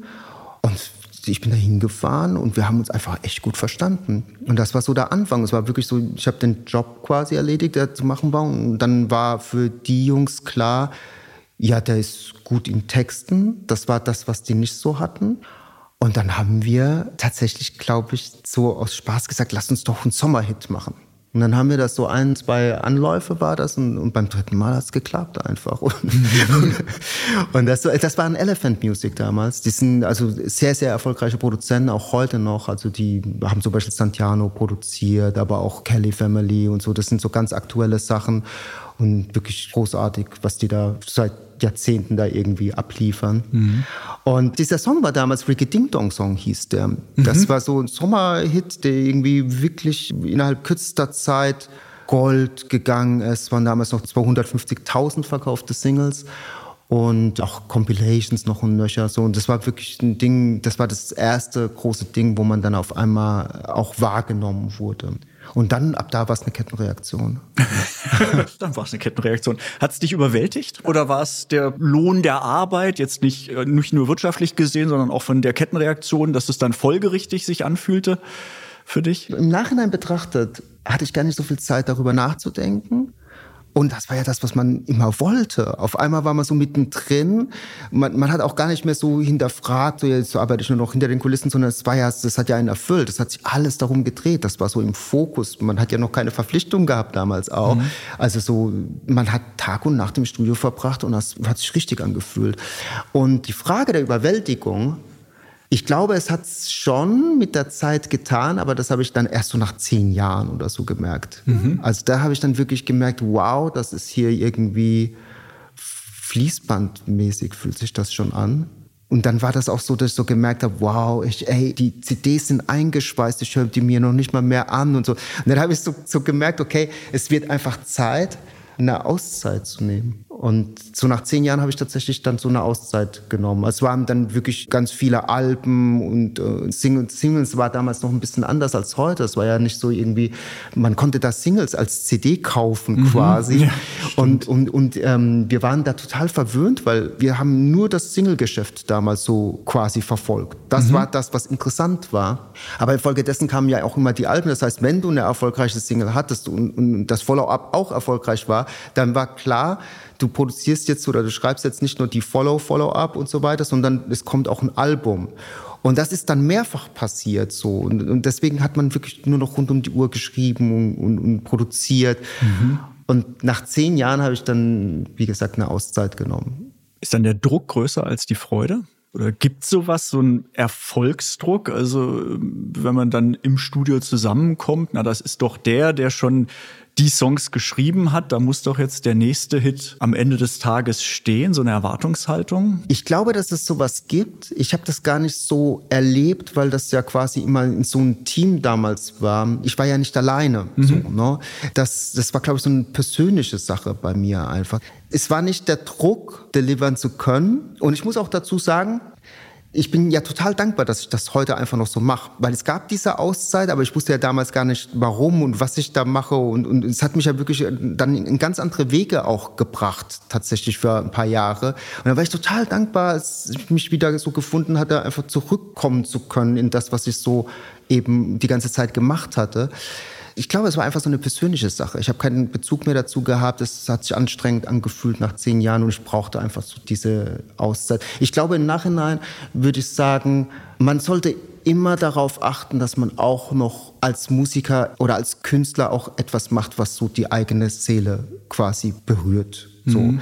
Und ich bin da hingefahren und wir haben uns einfach echt gut verstanden. Und das war so der Anfang. Es war wirklich so, ich habe den Job quasi erledigt, der zu machen war. Und dann war für die Jungs klar, ja, der ist gut in Texten. Das war das, was die nicht so hatten. Und dann haben wir tatsächlich, glaube ich, so aus Spaß gesagt, lass uns doch einen Sommerhit machen. Und dann haben wir das so ein, zwei Anläufe war das und, und beim dritten Mal hat es geklappt einfach. Und, und das, das war ein Elephant Music damals. Die sind also sehr, sehr erfolgreiche Produzenten, auch heute noch. Also die haben zum Beispiel Santiano produziert, aber auch Kelly Family und so. Das sind so ganz aktuelle Sachen und wirklich großartig, was die da seit Jahrzehnten da irgendwie abliefern. Mhm. Und dieser Song war damals Ricky Ding Dong Song hieß der. Mhm. Das war so ein Sommerhit, der irgendwie wirklich innerhalb kürzester Zeit Gold gegangen ist. Es waren damals noch 250.000 verkaufte Singles und auch Compilations noch und nöcher so und das war wirklich ein Ding, das war das erste große Ding, wo man dann auf einmal auch wahrgenommen wurde. Und dann, ab da war es eine Kettenreaktion. dann war es eine Kettenreaktion. Hat es dich überwältigt? Oder war es der Lohn der Arbeit, jetzt nicht, äh, nicht nur wirtschaftlich gesehen, sondern auch von der Kettenreaktion, dass es dann folgerichtig sich anfühlte für dich? Im Nachhinein betrachtet hatte ich gar nicht so viel Zeit, darüber nachzudenken. Und das war ja das, was man immer wollte. Auf einmal war man so mittendrin. Man, man hat auch gar nicht mehr so hinterfragt, so jetzt arbeite ich nur noch hinter den Kulissen, sondern es war ja, das hat ja einen erfüllt. Das hat sich alles darum gedreht. Das war so im Fokus. Man hat ja noch keine Verpflichtung gehabt damals auch. Mhm. Also so, man hat Tag und Nacht im Studio verbracht und das hat sich richtig angefühlt. Und die Frage der Überwältigung ich glaube, es hat es schon mit der Zeit getan, aber das habe ich dann erst so nach zehn Jahren oder so gemerkt. Mhm. Also da habe ich dann wirklich gemerkt, wow, das ist hier irgendwie fließbandmäßig fühlt sich das schon an. Und dann war das auch so, dass ich so gemerkt habe, wow, ich, ey, die CDs sind eingeschweißt, ich höre die mir noch nicht mal mehr an und so. Und dann habe ich so, so gemerkt, okay, es wird einfach Zeit, eine Auszeit zu nehmen. Und so nach zehn Jahren habe ich tatsächlich dann so eine Auszeit genommen. Es waren dann wirklich ganz viele Alben und äh, Singles. Singles war damals noch ein bisschen anders als heute. Es war ja nicht so irgendwie, man konnte da Singles als CD kaufen mhm. quasi. Ja, und und, und ähm, wir waren da total verwöhnt, weil wir haben nur das Single-Geschäft damals so quasi verfolgt. Das mhm. war das, was interessant war. Aber infolgedessen kamen ja auch immer die Alben. Das heißt, wenn du eine erfolgreiche Single hattest und, und das Follow-up auch erfolgreich war, dann war klar, du produzierst jetzt oder du schreibst jetzt nicht nur die Follow, Follow-up und so weiter, sondern es kommt auch ein Album. Und das ist dann mehrfach passiert so. Und, und deswegen hat man wirklich nur noch rund um die Uhr geschrieben und, und, und produziert. Mhm. Und nach zehn Jahren habe ich dann, wie gesagt, eine Auszeit genommen. Ist dann der Druck größer als die Freude? Oder gibt es sowas, so einen Erfolgsdruck? Also wenn man dann im Studio zusammenkommt, na das ist doch der, der schon die Songs geschrieben hat, da muss doch jetzt der nächste Hit am Ende des Tages stehen, so eine Erwartungshaltung? Ich glaube, dass es sowas gibt. Ich habe das gar nicht so erlebt, weil das ja quasi immer in so einem Team damals war. Ich war ja nicht alleine. Mhm. So, ne? das, das war, glaube ich, so eine persönliche Sache bei mir einfach. Es war nicht der Druck, delivern zu können. Und ich muss auch dazu sagen, ich bin ja total dankbar, dass ich das heute einfach noch so mache, weil es gab diese Auszeit, aber ich wusste ja damals gar nicht, warum und was ich da mache und, und es hat mich ja wirklich dann in ganz andere Wege auch gebracht, tatsächlich für ein paar Jahre. Und da war ich total dankbar, als ich mich wieder so gefunden hatte, einfach zurückkommen zu können in das, was ich so eben die ganze Zeit gemacht hatte ich glaube, es war einfach so eine persönliche Sache. Ich habe keinen Bezug mehr dazu gehabt. Es hat sich anstrengend angefühlt nach zehn Jahren und ich brauchte einfach so diese Auszeit. Ich glaube, im Nachhinein würde ich sagen, man sollte immer darauf achten, dass man auch noch als Musiker oder als Künstler auch etwas macht, was so die eigene Seele quasi berührt. So. Mhm.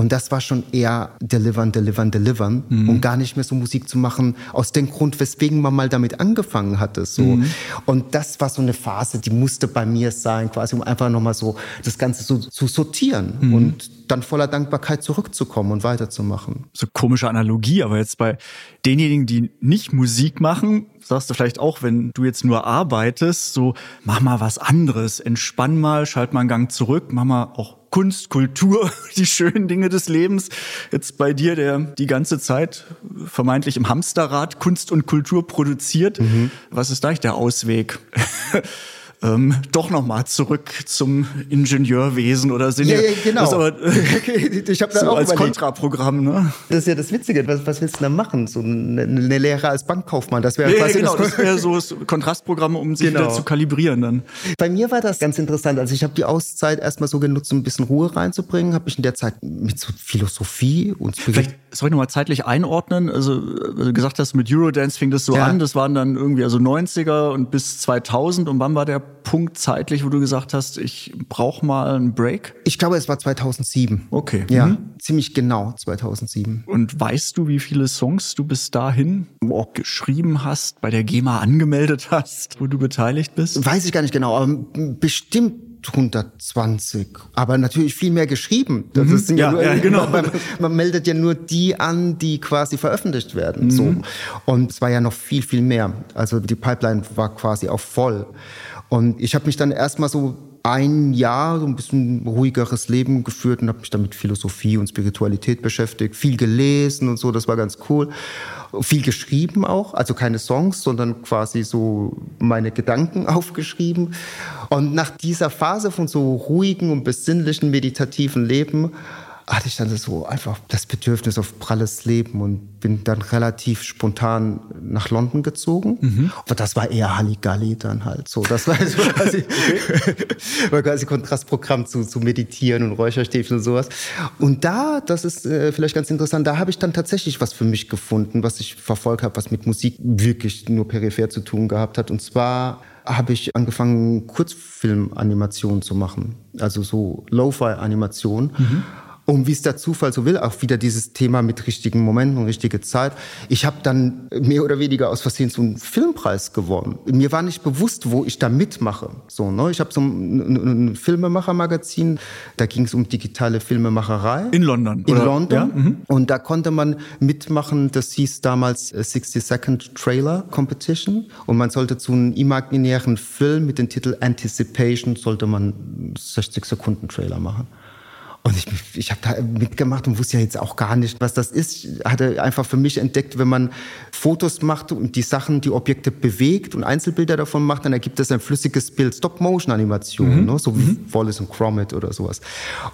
Und das war schon eher delivern, delivern, delivern mhm. und gar nicht mehr so Musik zu machen aus dem Grund, weswegen man mal damit angefangen hatte. So. Mhm. Und das war so eine Phase, die musste bei mir sein, quasi um einfach nochmal so das Ganze so zu sortieren mhm. und dann voller Dankbarkeit zurückzukommen und weiterzumachen. So komische Analogie, aber jetzt bei denjenigen, die nicht Musik machen, sagst du vielleicht auch, wenn du jetzt nur arbeitest, so mach mal was anderes, entspann mal, schalt mal einen Gang zurück, mach mal auch Kunst, Kultur, die schönen Dinge des Lebens. Jetzt bei dir, der die ganze Zeit vermeintlich im Hamsterrad Kunst und Kultur produziert. Mhm. Was ist da eigentlich der Ausweg? ähm, doch nochmal zurück zum Ingenieurwesen oder sind ja, ja, genau. Das aber, ich habe da so auch als überlegt. Kontraprogramm, ne? Das ist ja das Witzige. Was, was willst du da machen? So eine, eine Lehre als Bankkaufmann, das wäre ja, quasi genau, das, das wäre so das Kontrastprogramm, um sich genau. wieder zu kalibrieren dann. Bei mir war das ganz interessant. Also ich habe die Auszeit erstmal so genutzt, um ein bisschen Ruhe reinzubringen. Habe mich in der Zeit mit so Philosophie und Vielleicht soll ich nochmal zeitlich einordnen. Also, also du gesagt hast, mit Eurodance fing das so ja. an. Das waren dann irgendwie also 90er und bis 2000. Und wann war der Punkt zeitlich, wo du gesagt hast, ich brauche mal einen Break? Ich glaube, es war 2007. Okay. Ja, mhm. ziemlich genau 2007. Und weißt du, wie viele Songs du bis dahin oh. geschrieben hast, bei der GEMA angemeldet hast, wo du beteiligt bist? Weiß ich gar nicht genau, aber bestimmt 120, aber natürlich viel mehr geschrieben. Das mhm. ist ja, ja, ja genau. Man, man, meldet ja nur die an, die quasi veröffentlicht werden. Mhm. So. Und es war ja noch viel, viel mehr. Also die Pipeline war quasi auch voll. Und ich habe mich dann erstmal so ein Jahr so ein bisschen ruhigeres Leben geführt und habe mich dann mit Philosophie und Spiritualität beschäftigt, viel gelesen und so, das war ganz cool. Viel geschrieben auch, also keine Songs, sondern quasi so meine Gedanken aufgeschrieben. Und nach dieser Phase von so ruhigen und besinnlichen meditativen Leben hatte ich dann so einfach das Bedürfnis auf pralles Leben und bin dann relativ spontan nach London gezogen. Mhm. Aber das war eher Halligalli dann halt so. Das war so quasi, war quasi Kontrastprogramm zu, zu meditieren und Räucherstäbchen und sowas. Und da, das ist äh, vielleicht ganz interessant, da habe ich dann tatsächlich was für mich gefunden, was ich verfolgt habe, was mit Musik wirklich nur peripher zu tun gehabt hat. Und zwar habe ich angefangen, Kurzfilmanimationen zu machen. Also so Lo-Fi-Animationen. Mhm. Und wie es der Zufall so will, auch wieder dieses Thema mit richtigen Momenten und richtige Zeit. Ich habe dann mehr oder weniger aus Versehen so einen Filmpreis gewonnen. Mir war nicht bewusst, wo ich da mitmache. So, ne? Ich habe so ein, ein Filmemacher-Magazin, da ging es um digitale Filmemacherei. In London? In oder? London. Ja? Mhm. Und da konnte man mitmachen, das hieß damals 60 Second Trailer Competition. Und man sollte zu einem imaginären Film mit dem Titel Anticipation, sollte man 60 Sekunden Trailer machen. Und ich, ich habe da mitgemacht und wusste ja jetzt auch gar nicht, was das ist. Ich hatte einfach für mich entdeckt, wenn man Fotos macht und die Sachen, die Objekte bewegt und Einzelbilder davon macht, dann ergibt das ein flüssiges Bild, Stop-Motion-Animation, mhm. ne? so wie mhm. Wallace und Gromit oder sowas.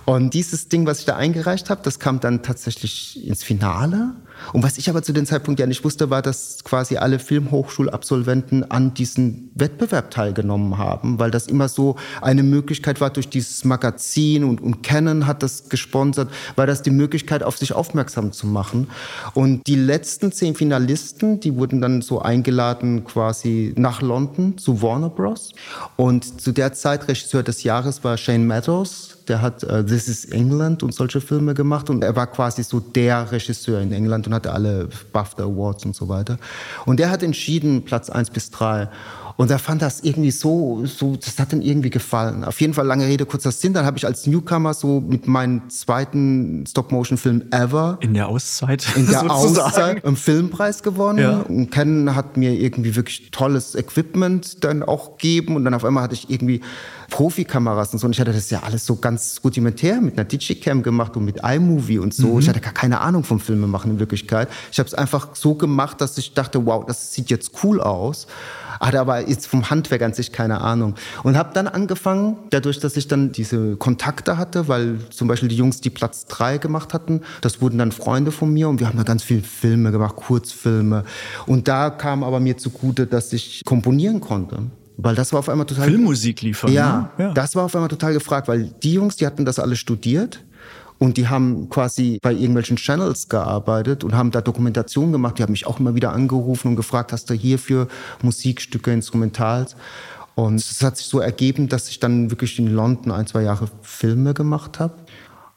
Und dieses Ding, was ich da eingereicht habe, das kam dann tatsächlich ins Finale. Und was ich aber zu dem Zeitpunkt ja nicht wusste, war, dass quasi alle Filmhochschulabsolventen an diesem Wettbewerb teilgenommen haben, weil das immer so eine Möglichkeit war durch dieses Magazin und, und Canon hat das gesponsert, war das die Möglichkeit, auf sich aufmerksam zu machen. Und die letzten zehn Finalisten, die wurden dann so eingeladen quasi nach London zu Warner Bros. Und zu der Zeit Regisseur des Jahres war Shane Meadows, der hat uh, This is England und solche Filme gemacht und er war quasi so der Regisseur in England und hatte alle BAFTA Awards und so weiter. Und der hat entschieden Platz eins bis drei und er fand das irgendwie so, so, das hat ihm irgendwie gefallen. Auf jeden Fall lange Rede, kurzer Sinn. Dann habe ich als Newcomer so mit meinem zweiten Stop-Motion-Film ever. In der Auszeit. In der Auszeit einen Filmpreis gewonnen. Ja. Und Ken hat mir irgendwie wirklich tolles Equipment dann auch gegeben. Und dann auf einmal hatte ich irgendwie Profikameras und so. Und ich hatte das ja alles so ganz rudimentär mit einer Digicam gemacht und mit iMovie und so. Mhm. Ich hatte gar keine Ahnung vom Filmemachen in Wirklichkeit. Ich habe es einfach so gemacht, dass ich dachte, wow, das sieht jetzt cool aus hatte aber jetzt vom Handwerk an sich keine Ahnung. Und habe dann angefangen, dadurch, dass ich dann diese Kontakte hatte, weil zum Beispiel die Jungs, die Platz drei gemacht hatten, das wurden dann Freunde von mir und wir haben da ganz viele Filme gemacht, Kurzfilme. Und da kam aber mir zugute, dass ich komponieren konnte. Weil das war auf einmal total. Filmmusik liefern. Ja, ne? ja, das war auf einmal total gefragt, weil die Jungs, die hatten das alle studiert und die haben quasi bei irgendwelchen Channels gearbeitet und haben da Dokumentation gemacht. Die haben mich auch immer wieder angerufen und gefragt, hast du hierfür Musikstücke, Instrumentals? Und es hat sich so ergeben, dass ich dann wirklich in London ein, zwei Jahre Filme gemacht habe.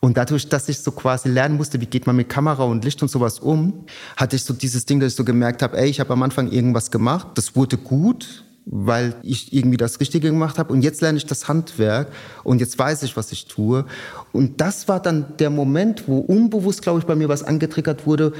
Und dadurch, dass ich so quasi lernen musste, wie geht man mit Kamera und Licht und sowas um, hatte ich so dieses Ding, dass ich so gemerkt habe, ey, ich habe am Anfang irgendwas gemacht, das wurde gut, weil ich irgendwie das Richtige gemacht habe. Und jetzt lerne ich das Handwerk und jetzt weiß ich, was ich tue. Und das war dann der Moment, wo unbewusst, glaube ich, bei mir was angetriggert wurde,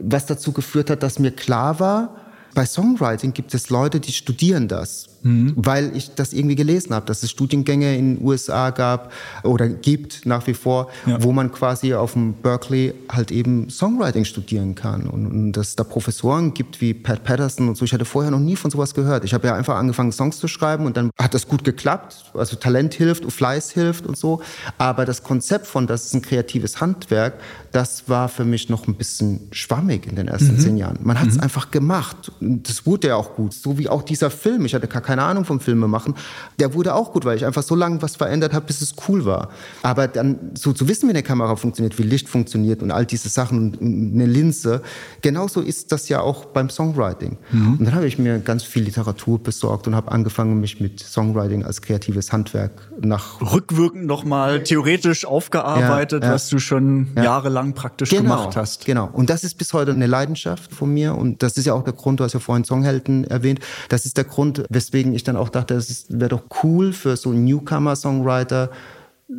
was dazu geführt hat, dass mir klar war, bei Songwriting gibt es Leute, die studieren das mhm. weil ich das irgendwie gelesen habe, dass es Studiengänge in den USA gab oder gibt nach wie vor, ja. wo man quasi auf dem Berkeley halt eben Songwriting studieren kann und, und dass es da Professoren gibt wie Pat Patterson und so. Ich hatte vorher noch nie von sowas gehört. Ich habe ja einfach angefangen, Songs zu schreiben und dann hat das gut geklappt. Also Talent hilft, Fleiß hilft und so. Aber das Konzept von, das ist ein kreatives Handwerk, das war für mich noch ein bisschen schwammig in den ersten mhm. zehn Jahren. Man hat es mhm. einfach gemacht. Und das wurde ja auch gut. So wie auch dieser Film. Ich hatte gar keine Ahnung vom Filme machen, der wurde auch gut, weil ich einfach so lange was verändert habe, bis es cool war. Aber dann so zu wissen, wie eine Kamera funktioniert, wie Licht funktioniert und all diese Sachen und eine Linse, genauso ist das ja auch beim Songwriting. Mhm. Und dann habe ich mir ganz viel Literatur besorgt und habe angefangen, mich mit Songwriting als kreatives Handwerk nach rückwirkend nochmal theoretisch aufgearbeitet, ja, ja. was du schon ja. jahrelang praktisch genau, gemacht hast. Genau. Und das ist bis heute eine Leidenschaft von mir und das ist ja auch der Grund, du hast ja vorhin Songhelden erwähnt. Das ist der Grund, weswegen ich dann auch dachte, es wäre doch cool für so Newcomer-Songwriter,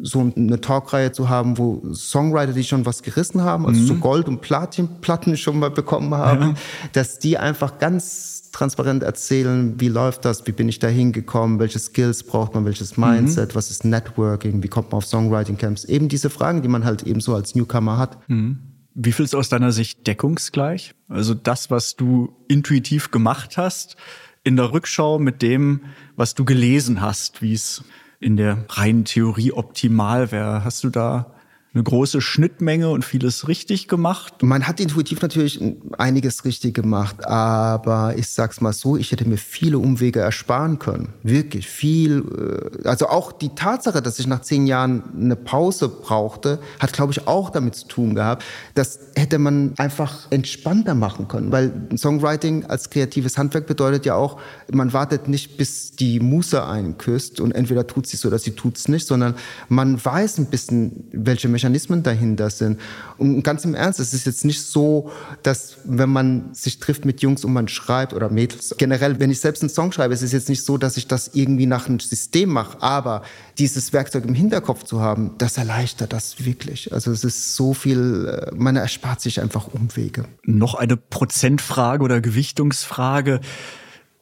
so eine Talkreihe zu haben, wo Songwriter, die schon was gerissen haben, also mhm. so Gold- und Platinplatten schon mal bekommen haben, ja. dass die einfach ganz transparent erzählen, wie läuft das, wie bin ich da hingekommen, welche Skills braucht man, welches Mindset, mhm. was ist Networking, wie kommt man auf Songwriting-Camps, eben diese Fragen, die man halt eben so als Newcomer hat. Mhm. Wie viel ist aus deiner Sicht deckungsgleich? Also das, was du intuitiv gemacht hast, in der Rückschau mit dem, was du gelesen hast, wie es in der reinen Theorie optimal wäre. Hast du da eine große Schnittmenge und vieles richtig gemacht? Man hat intuitiv natürlich einiges richtig gemacht, aber ich sag's mal so, ich hätte mir viele Umwege ersparen können. Wirklich viel. Äh, also auch die Tatsache, dass ich nach zehn Jahren eine Pause brauchte, hat, glaube ich, auch damit zu tun gehabt. Das hätte man einfach entspannter machen können, weil Songwriting als kreatives Handwerk bedeutet ja auch, man wartet nicht, bis die Muse einen küsst und entweder tut sie so oder sie tut's nicht, sondern man weiß ein bisschen, welche Mechanismen Mechanismen dahinter sind. Und ganz im Ernst, es ist jetzt nicht so, dass wenn man sich trifft mit Jungs und man schreibt oder Mädels, generell, wenn ich selbst einen Song schreibe, es ist jetzt nicht so, dass ich das irgendwie nach einem System mache, aber dieses Werkzeug im Hinterkopf zu haben, das erleichtert das wirklich. Also es ist so viel, äh, man erspart sich einfach Umwege. Noch eine Prozentfrage oder Gewichtungsfrage.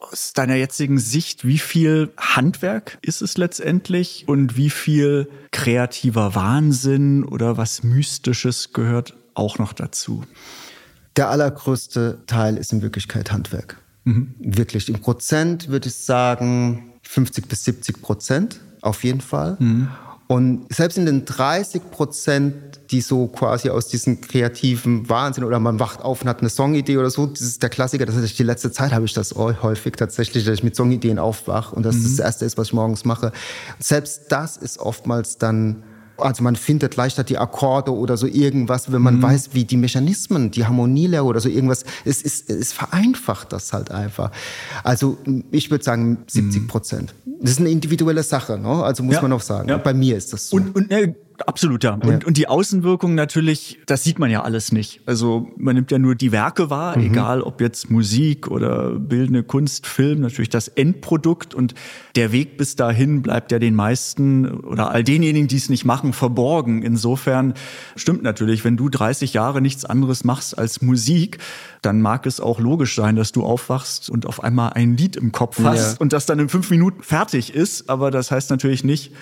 Aus deiner jetzigen Sicht, wie viel Handwerk ist es letztendlich und wie viel kreativer Wahnsinn oder was Mystisches gehört auch noch dazu? Der allergrößte Teil ist in Wirklichkeit Handwerk. Mhm. Wirklich. Im Prozent würde ich sagen 50 bis 70 Prozent auf jeden Fall. Mhm. Und selbst in den 30 Prozent, die so quasi aus diesem kreativen Wahnsinn oder man wacht auf und hat eine Songidee oder so, das ist der Klassiker. Das ist die letzte Zeit habe ich das häufig tatsächlich, dass ich mit Songideen aufwache und das mhm. das erste ist, was ich morgens mache. Selbst das ist oftmals dann also man findet leichter die Akkorde oder so irgendwas, wenn man mhm. weiß, wie die Mechanismen, die Harmonielehre oder so irgendwas, es, ist, es vereinfacht das halt einfach. Also ich würde sagen 70 Prozent. Mhm. Das ist eine individuelle Sache, ne? also muss ja. man auch sagen. Ja. Bei mir ist das so. Und, und ne, Absolut, ja. Und, und die Außenwirkung natürlich, das sieht man ja alles nicht. Also man nimmt ja nur die Werke wahr, mhm. egal ob jetzt Musik oder bildende Kunst, Film, natürlich das Endprodukt. Und der Weg bis dahin bleibt ja den meisten oder all denjenigen, die es nicht machen, verborgen. Insofern stimmt natürlich, wenn du 30 Jahre nichts anderes machst als Musik, dann mag es auch logisch sein, dass du aufwachst und auf einmal ein Lied im Kopf hast ja. und das dann in fünf Minuten fertig ist. Aber das heißt natürlich nicht,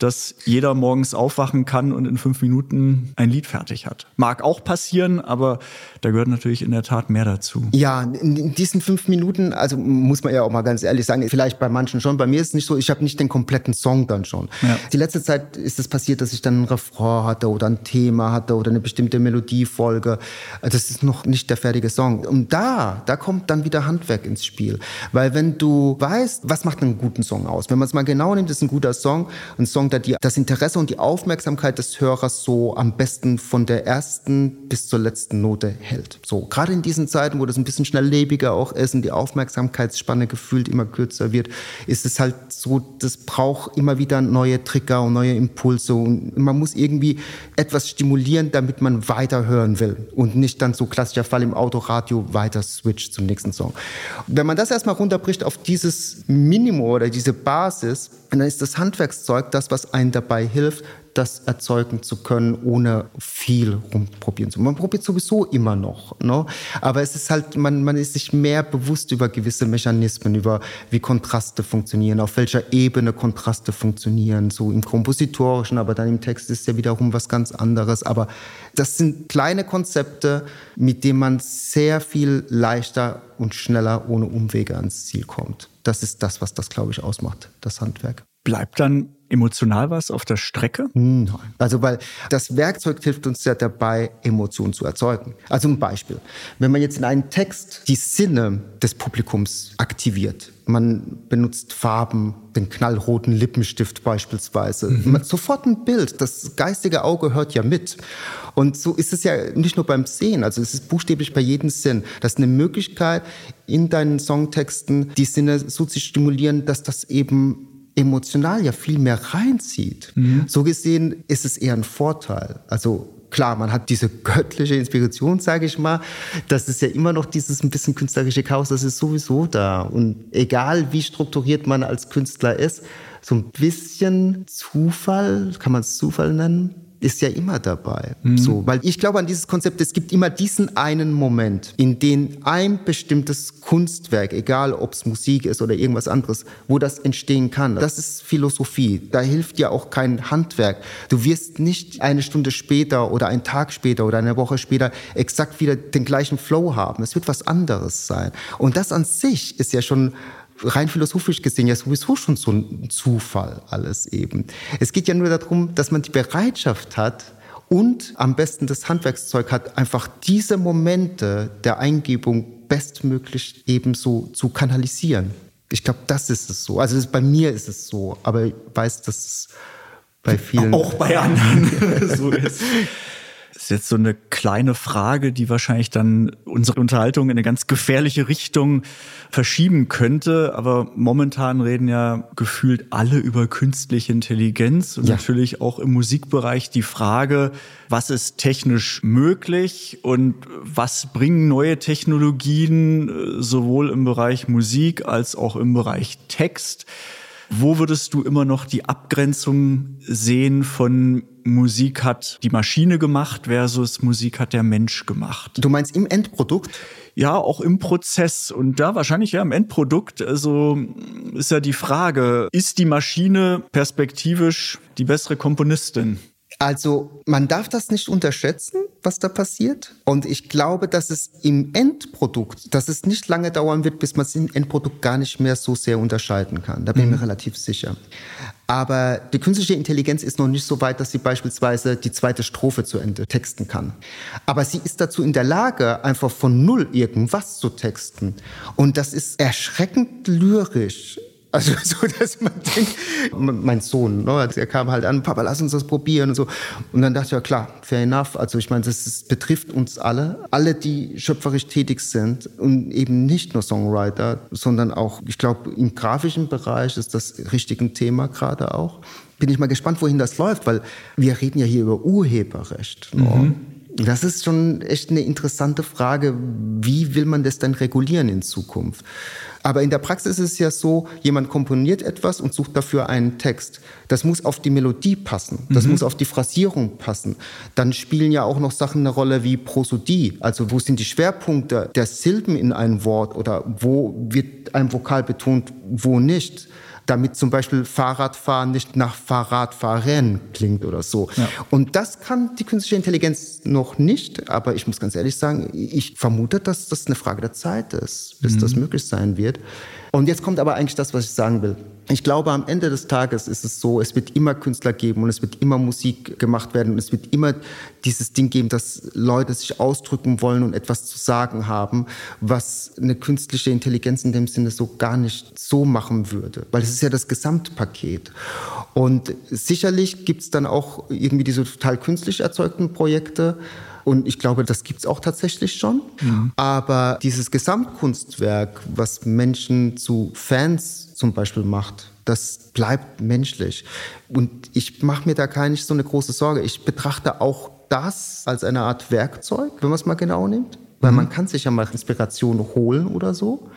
dass jeder morgens aufwachen kann und in fünf Minuten ein Lied fertig hat. Mag auch passieren, aber da gehört natürlich in der Tat mehr dazu. Ja, in diesen fünf Minuten, also muss man ja auch mal ganz ehrlich sagen, vielleicht bei manchen schon, bei mir ist es nicht so, ich habe nicht den kompletten Song dann schon. Ja. Die letzte Zeit ist es passiert, dass ich dann ein Refrain hatte oder ein Thema hatte oder eine bestimmte Melodiefolge. Das ist noch nicht der fertige Song. Und da, da kommt dann wieder Handwerk ins Spiel. Weil wenn du weißt, was macht einen guten Song aus? Wenn man es mal genau nimmt, ist ein guter Song, ein Song, der die, das Interesse und die Aufmerksamkeit des Hörers so am besten von der ersten bis zur letzten Note hält. So, gerade in diesen Zeiten, wo das ein bisschen schnelllebiger auch ist und die Aufmerksamkeitsspanne gefühlt immer kürzer wird, ist es halt so, das braucht immer wieder neue Trigger und neue Impulse und man muss irgendwie etwas stimulieren, damit man weiterhören will und nicht dann so klassischer Fall im Autoradio weiter switcht zum nächsten Song. Wenn man das erstmal runterbricht auf dieses Minimum oder diese Basis, dann ist das Handwerkszeug das, was einen dabei hilft, das erzeugen zu können, ohne viel rumprobieren zu. Man probiert sowieso immer noch, ne? aber es ist halt, man, man ist sich mehr bewusst über gewisse Mechanismen, über wie Kontraste funktionieren, auf welcher Ebene Kontraste funktionieren, so im kompositorischen, aber dann im Text ist ja wiederum was ganz anderes. Aber das sind kleine Konzepte, mit denen man sehr viel leichter und schneller ohne Umwege ans Ziel kommt. Das ist das, was das, glaube ich, ausmacht, das Handwerk. Bleibt dann emotional was auf der Strecke? Nein. Also, weil das Werkzeug hilft uns ja dabei, Emotionen zu erzeugen. Also ein Beispiel. Wenn man jetzt in einem Text die Sinne des Publikums aktiviert, man benutzt Farben, den knallroten Lippenstift beispielsweise, mhm. sofort ein Bild. Das geistige Auge hört ja mit. Und so ist es ja nicht nur beim Sehen, also es ist buchstäblich bei jedem Sinn. Das ist eine Möglichkeit, in deinen Songtexten die Sinne so zu stimulieren, dass das eben emotional ja viel mehr reinzieht. Mhm. So gesehen ist es eher ein Vorteil. Also klar, man hat diese göttliche Inspiration, sage ich mal. Das ist ja immer noch dieses ein bisschen künstlerische Chaos, das ist sowieso da. Und egal wie strukturiert man als Künstler ist, so ein bisschen Zufall, kann man es Zufall nennen, ist ja immer dabei. Mhm. So, weil ich glaube an dieses Konzept, es gibt immer diesen einen Moment, in dem ein bestimmtes Kunstwerk, egal ob es Musik ist oder irgendwas anderes, wo das entstehen kann. Das ist Philosophie. Da hilft ja auch kein Handwerk. Du wirst nicht eine Stunde später oder einen Tag später oder eine Woche später exakt wieder den gleichen Flow haben. Es wird was anderes sein. Und das an sich ist ja schon rein philosophisch gesehen ja sowieso schon so ein Zufall alles eben. Es geht ja nur darum, dass man die Bereitschaft hat und am besten das Handwerkszeug hat, einfach diese Momente der Eingebung bestmöglich ebenso zu kanalisieren. Ich glaube, das ist es so. Also bei mir ist es so, aber ich weiß, dass es bei vielen auch bei anderen so ist ist jetzt so eine kleine Frage, die wahrscheinlich dann unsere Unterhaltung in eine ganz gefährliche Richtung verschieben könnte. Aber momentan reden ja gefühlt alle über künstliche Intelligenz und ja. natürlich auch im Musikbereich die Frage, was ist technisch möglich und was bringen neue Technologien sowohl im Bereich Musik als auch im Bereich Text. Wo würdest du immer noch die Abgrenzung sehen von Musik hat die Maschine gemacht versus Musik hat der Mensch gemacht? Du meinst im Endprodukt? Ja, auch im Prozess und da wahrscheinlich ja im Endprodukt. Also ist ja die Frage, ist die Maschine perspektivisch die bessere Komponistin? Also man darf das nicht unterschätzen, was da passiert. Und ich glaube, dass es im Endprodukt, dass es nicht lange dauern wird, bis man es im Endprodukt gar nicht mehr so sehr unterscheiden kann. Da bin mhm. ich mir relativ sicher. Aber die künstliche Intelligenz ist noch nicht so weit, dass sie beispielsweise die zweite Strophe zu Ende texten kann. Aber sie ist dazu in der Lage, einfach von Null irgendwas zu texten. Und das ist erschreckend lyrisch. Also so, dass man denkt, mein Sohn, ne, der kam halt an, Papa, lass uns das probieren und so. Und dann dachte ich, ja klar, fair enough. Also ich meine, das ist, betrifft uns alle, alle, die schöpferisch tätig sind und eben nicht nur Songwriter, sondern auch, ich glaube, im grafischen Bereich ist das richtig ein Thema gerade auch. Bin ich mal gespannt, wohin das läuft, weil wir reden ja hier über Urheberrecht. Ne? Mhm. Das ist schon echt eine interessante Frage. Wie will man das dann regulieren in Zukunft? Aber in der Praxis ist es ja so, jemand komponiert etwas und sucht dafür einen Text. Das muss auf die Melodie passen. Das mhm. muss auf die Phrasierung passen. Dann spielen ja auch noch Sachen eine Rolle wie Prosodie. Also wo sind die Schwerpunkte der Silben in einem Wort oder wo wird ein Vokal betont, wo nicht damit zum Beispiel Fahrradfahren nicht nach Fahrradfahren klingt oder so. Ja. Und das kann die künstliche Intelligenz noch nicht, aber ich muss ganz ehrlich sagen, ich vermute, dass das eine Frage der Zeit ist, bis mhm. das möglich sein wird. Und jetzt kommt aber eigentlich das, was ich sagen will. Ich glaube, am Ende des Tages ist es so, es wird immer Künstler geben und es wird immer Musik gemacht werden und es wird immer dieses Ding geben, dass Leute sich ausdrücken wollen und etwas zu sagen haben, was eine künstliche Intelligenz in dem Sinne so gar nicht so machen würde. Weil es ist ja das Gesamtpaket. Und sicherlich gibt es dann auch irgendwie diese total künstlich erzeugten Projekte, und ich glaube, das gibt es auch tatsächlich schon. Mhm. Aber dieses Gesamtkunstwerk, was Menschen zu Fans zum Beispiel macht, das bleibt menschlich. Und ich mache mir da gar nicht so eine große Sorge. Ich betrachte auch das als eine Art Werkzeug, wenn man es mal genau nimmt. Weil mhm. man kann sich ja mal Inspiration holen oder so.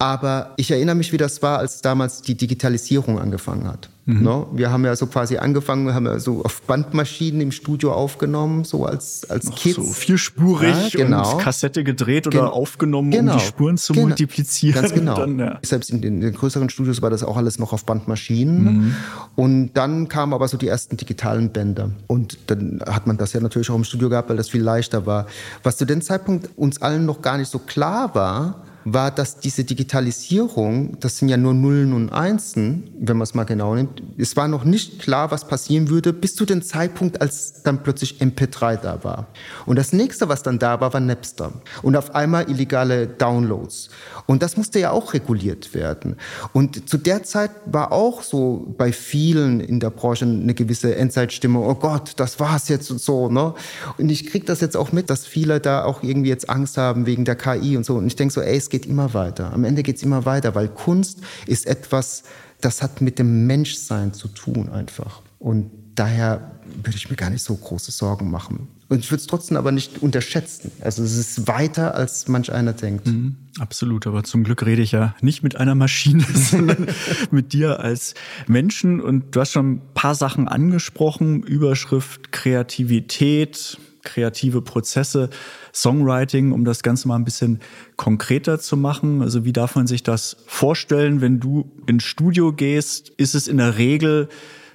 Aber ich erinnere mich, wie das war, als damals die Digitalisierung angefangen hat. Mhm. No? Ne? Wir haben ja so quasi angefangen, haben ja so auf Bandmaschinen im Studio aufgenommen, so als, als Kids. So vierspurig ja, genau. und Kassette gedreht oder Gen aufgenommen, genau. um die Spuren zu genau. multiplizieren. Ganz genau. Dann, ja. Selbst in den, in den, größeren Studios war das auch alles noch auf Bandmaschinen. Mhm. Und dann kamen aber so die ersten digitalen Bänder. Und dann hat man das ja natürlich auch im Studio gehabt, weil das viel leichter war. Was zu dem Zeitpunkt uns allen noch gar nicht so klar war, war, dass diese Digitalisierung, das sind ja nur Nullen und Einsen, wenn man es mal genau nimmt, es war noch nicht klar, was passieren würde, bis zu dem Zeitpunkt, als dann plötzlich MP3 da war. Und das nächste, was dann da war, war Napster. Und auf einmal illegale Downloads. Und das musste ja auch reguliert werden. Und zu der Zeit war auch so bei vielen in der Branche eine gewisse Endzeitstimmung, oh Gott, das war's jetzt und so. Ne? Und ich kriege das jetzt auch mit, dass viele da auch irgendwie jetzt Angst haben wegen der KI und so. Und ich denke so, ey, es geht immer weiter. Am Ende geht es immer weiter, weil Kunst ist etwas, das hat mit dem Menschsein zu tun einfach. Und daher würde ich mir gar nicht so große Sorgen machen. Und ich würde es trotzdem aber nicht unterschätzen. Also es ist weiter, als manch einer denkt. Mhm, absolut, aber zum Glück rede ich ja nicht mit einer Maschine, sondern mit dir als Menschen. Und du hast schon ein paar Sachen angesprochen. Überschrift, Kreativität, kreative Prozesse, Songwriting, um das Ganze mal ein bisschen konkreter zu machen. Also wie darf man sich das vorstellen, wenn du ins Studio gehst? Ist es in der Regel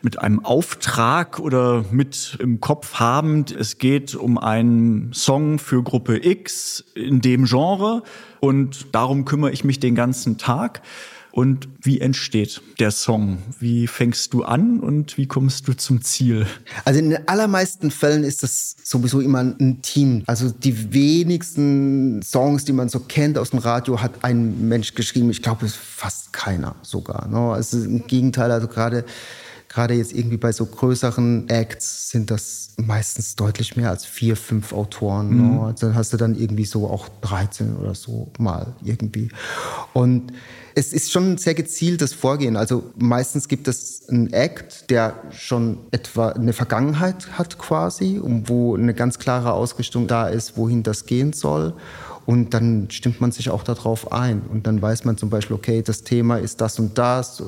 mit einem Auftrag oder mit im Kopf habend, es geht um einen Song für Gruppe X in dem Genre und darum kümmere ich mich den ganzen Tag? Und wie entsteht der Song? Wie fängst du an und wie kommst du zum Ziel? Also in den allermeisten Fällen ist das sowieso immer ein Team. Also die wenigsten Songs, die man so kennt aus dem Radio, hat ein Mensch geschrieben. Ich glaube, fast keiner sogar. Ne? Also im Gegenteil, also gerade gerade jetzt irgendwie bei so größeren Acts sind das meistens deutlich mehr als vier, fünf Autoren. Mhm. Ne? Dann hast du dann irgendwie so auch 13 oder so mal irgendwie. Und es ist schon ein sehr gezieltes Vorgehen. Also meistens gibt es einen Act, der schon etwa eine Vergangenheit hat quasi, wo eine ganz klare Ausrichtung da ist, wohin das gehen soll. Und dann stimmt man sich auch darauf ein. Und dann weiß man zum Beispiel, okay, das Thema ist das und das. Äh,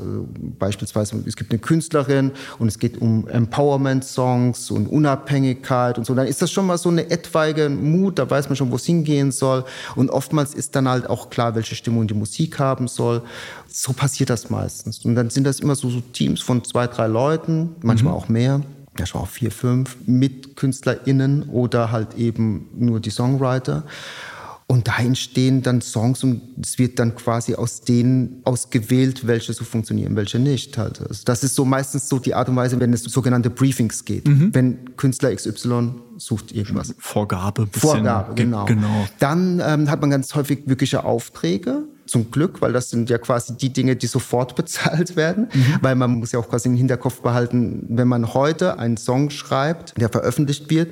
beispielsweise, es gibt eine Künstlerin und es geht um Empowerment-Songs und Unabhängigkeit und so. Dann ist das schon mal so eine etwaige Mut, da weiß man schon, wo es hingehen soll. Und oftmals ist dann halt auch klar, welche Stimmung die Musik haben soll. So passiert das meistens. Und dann sind das immer so, so Teams von zwei, drei Leuten, manchmal mhm. auch mehr ja schon auch vier, fünf MitkünstlerInnen oder halt eben nur die Songwriter. Und da entstehen dann Songs und es wird dann quasi aus denen ausgewählt, welche so funktionieren, welche nicht. Halt. Also das ist so meistens so die Art und Weise, wenn es sogenannte Briefings geht. Mhm. Wenn Künstler XY sucht irgendwas. Vorgabe. Vorgabe, genau. genau. Dann ähm, hat man ganz häufig wirkliche Aufträge zum Glück, weil das sind ja quasi die Dinge, die sofort bezahlt werden. Mhm. Weil man muss ja auch quasi im Hinterkopf behalten, wenn man heute einen Song schreibt, der veröffentlicht wird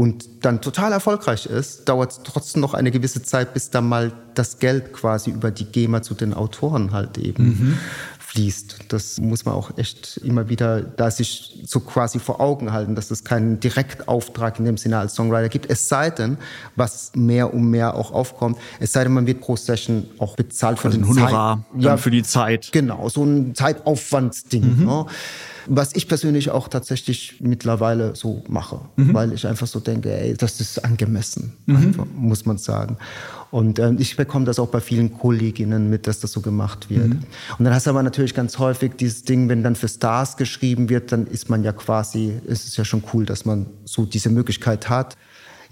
und dann total erfolgreich ist, dauert es trotzdem noch eine gewisse Zeit, bis dann mal das Geld quasi über die GEMA zu den Autoren halt eben mhm. fließt. Das muss man auch echt immer wieder da sich so quasi vor Augen halten, dass es keinen Direktauftrag in dem Sinne als Songwriter gibt. Es sei denn, was mehr und mehr auch aufkommt, es sei denn, man wird pro Session auch bezahlt für also den Honorar Zeit, ja, für die Zeit. Genau, so ein Zeitaufwandsding. Mhm. Ne? Was ich persönlich auch tatsächlich mittlerweile so mache, mhm. weil ich einfach so denke, ey, das ist angemessen, mhm. einfach, muss man sagen. Und äh, ich bekomme das auch bei vielen Kolleginnen mit, dass das so gemacht wird. Mhm. Und dann hast du aber natürlich ganz häufig dieses Ding, wenn dann für Stars geschrieben wird, dann ist man ja quasi, ist es ja schon cool, dass man so diese Möglichkeit hat.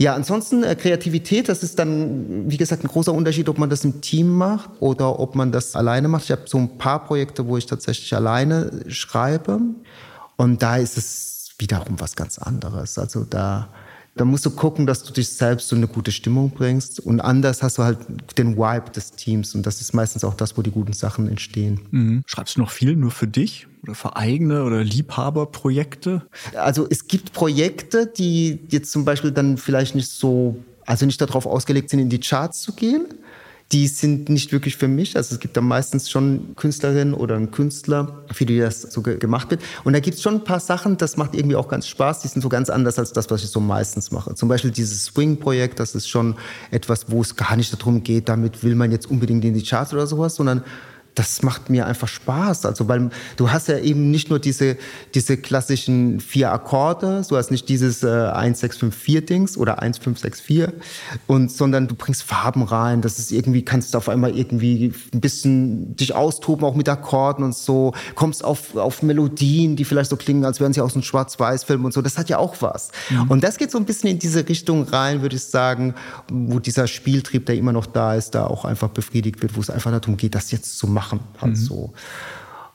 Ja, ansonsten äh, Kreativität, das ist dann, wie gesagt, ein großer Unterschied, ob man das im Team macht oder ob man das alleine macht. Ich habe so ein paar Projekte, wo ich tatsächlich alleine schreibe. Und da ist es wiederum was ganz anderes. Also da da musst du gucken, dass du dich selbst so eine gute Stimmung bringst. Und anders hast du halt den Vibe des Teams. Und das ist meistens auch das, wo die guten Sachen entstehen. Mhm. Schreibst du noch viel nur für dich oder für eigene oder Liebhaberprojekte? Also es gibt Projekte, die jetzt zum Beispiel dann vielleicht nicht so, also nicht darauf ausgelegt sind, in die Charts zu gehen die sind nicht wirklich für mich. Also es gibt da meistens schon Künstlerinnen oder einen Künstler, für die das so ge gemacht wird. Und da gibt es schon ein paar Sachen, das macht irgendwie auch ganz Spaß. Die sind so ganz anders als das, was ich so meistens mache. Zum Beispiel dieses Swing-Projekt, das ist schon etwas, wo es gar nicht darum geht, damit will man jetzt unbedingt in die Charts oder sowas, sondern das macht mir einfach Spaß. Also, weil du hast ja eben nicht nur diese, diese klassischen vier Akkorde, du hast nicht dieses äh, 1, 6, 5, 4 Dings oder 1, 5, 6, 4, und, sondern du bringst Farben rein. Das ist irgendwie, kannst du auf einmal irgendwie ein bisschen dich austoben, auch mit Akkorden und so, kommst auf, auf Melodien, die vielleicht so klingen, als wären sie aus einem Schwarz-Weiß-Film und so. Das hat ja auch was. Mhm. Und das geht so ein bisschen in diese Richtung rein, würde ich sagen, wo dieser Spieltrieb, der immer noch da ist, da auch einfach befriedigt wird, wo es einfach darum geht, das jetzt zu machen machen. Halt mhm. so.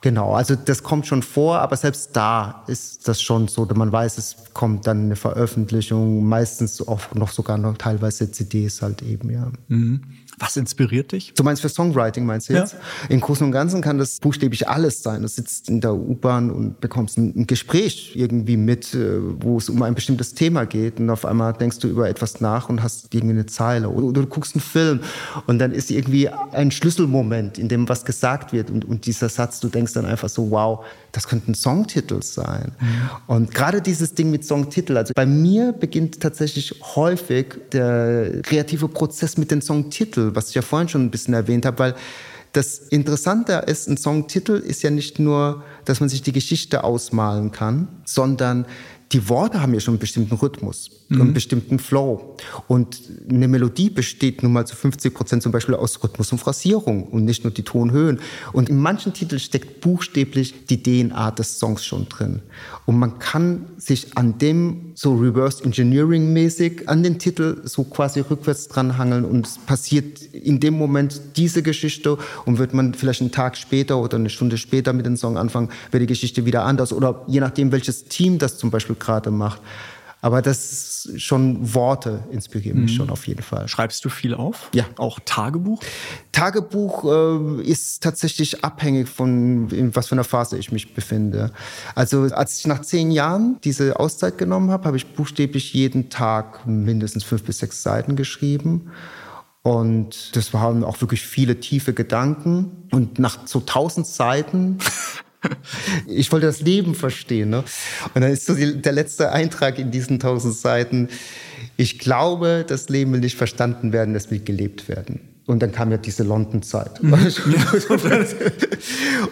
Genau, also das kommt schon vor, aber selbst da ist das schon so, man weiß, es kommt dann eine Veröffentlichung, meistens auch noch sogar noch teilweise CDs halt eben, ja. Mhm. Was inspiriert dich? Du meinst für Songwriting, meinst du jetzt? Ja. Im Großen und Ganzen kann das buchstäblich alles sein. Du sitzt in der U-Bahn und bekommst ein, Gespräch irgendwie mit, äh, wo es um ein bestimmtes Thema geht und auf einmal denkst du über etwas nach und hast irgendwie eine Zeile. Oder, du guckst einen Film und dann ist irgendwie ein Schlüsselmoment, in dem was gesagt wird und, und dieser Satz, du denkst dann einfach so, wow, das könnten Songtitel sein. Und gerade dieses Ding mit Songtitel, also bei mir beginnt tatsächlich häufig der kreative Prozess mit den Songtiteln, was ich ja vorhin schon ein bisschen erwähnt habe, weil das Interessante ist, ein Songtitel ist ja nicht nur, dass man sich die Geschichte ausmalen kann, sondern die Worte haben ja schon einen bestimmten Rhythmus, mhm. einen bestimmten Flow. Und eine Melodie besteht nun mal zu 50 Prozent zum Beispiel aus Rhythmus und Phrasierung und nicht nur die Tonhöhen. Und in manchen Titeln steckt buchstäblich die DNA des Songs schon drin. Und man kann sich an dem so Reverse Engineering mäßig an den Titel so quasi rückwärts dranhangeln und es passiert in dem Moment diese Geschichte und wird man vielleicht einen Tag später oder eine Stunde später mit dem Song anfangen, wird die Geschichte wieder anders oder je nachdem, welches Team das zum Beispiel gerade macht. Aber das schon Worte inspirieren mich mhm. schon auf jeden Fall. Schreibst du viel auf? Ja. Auch Tagebuch? Tagebuch äh, ist tatsächlich abhängig von in was für einer Phase ich mich befinde. Also als ich nach zehn Jahren diese Auszeit genommen habe, habe ich buchstäblich jeden Tag mindestens fünf bis sechs Seiten geschrieben. Und das waren auch wirklich viele tiefe Gedanken. Und nach so tausend Seiten ich wollte das Leben verstehen. Ne? Und dann ist so die, der letzte Eintrag in diesen tausend Seiten. Ich glaube, das Leben will nicht verstanden werden, es will gelebt werden. Und dann kam ja diese London-Zeit. Mhm.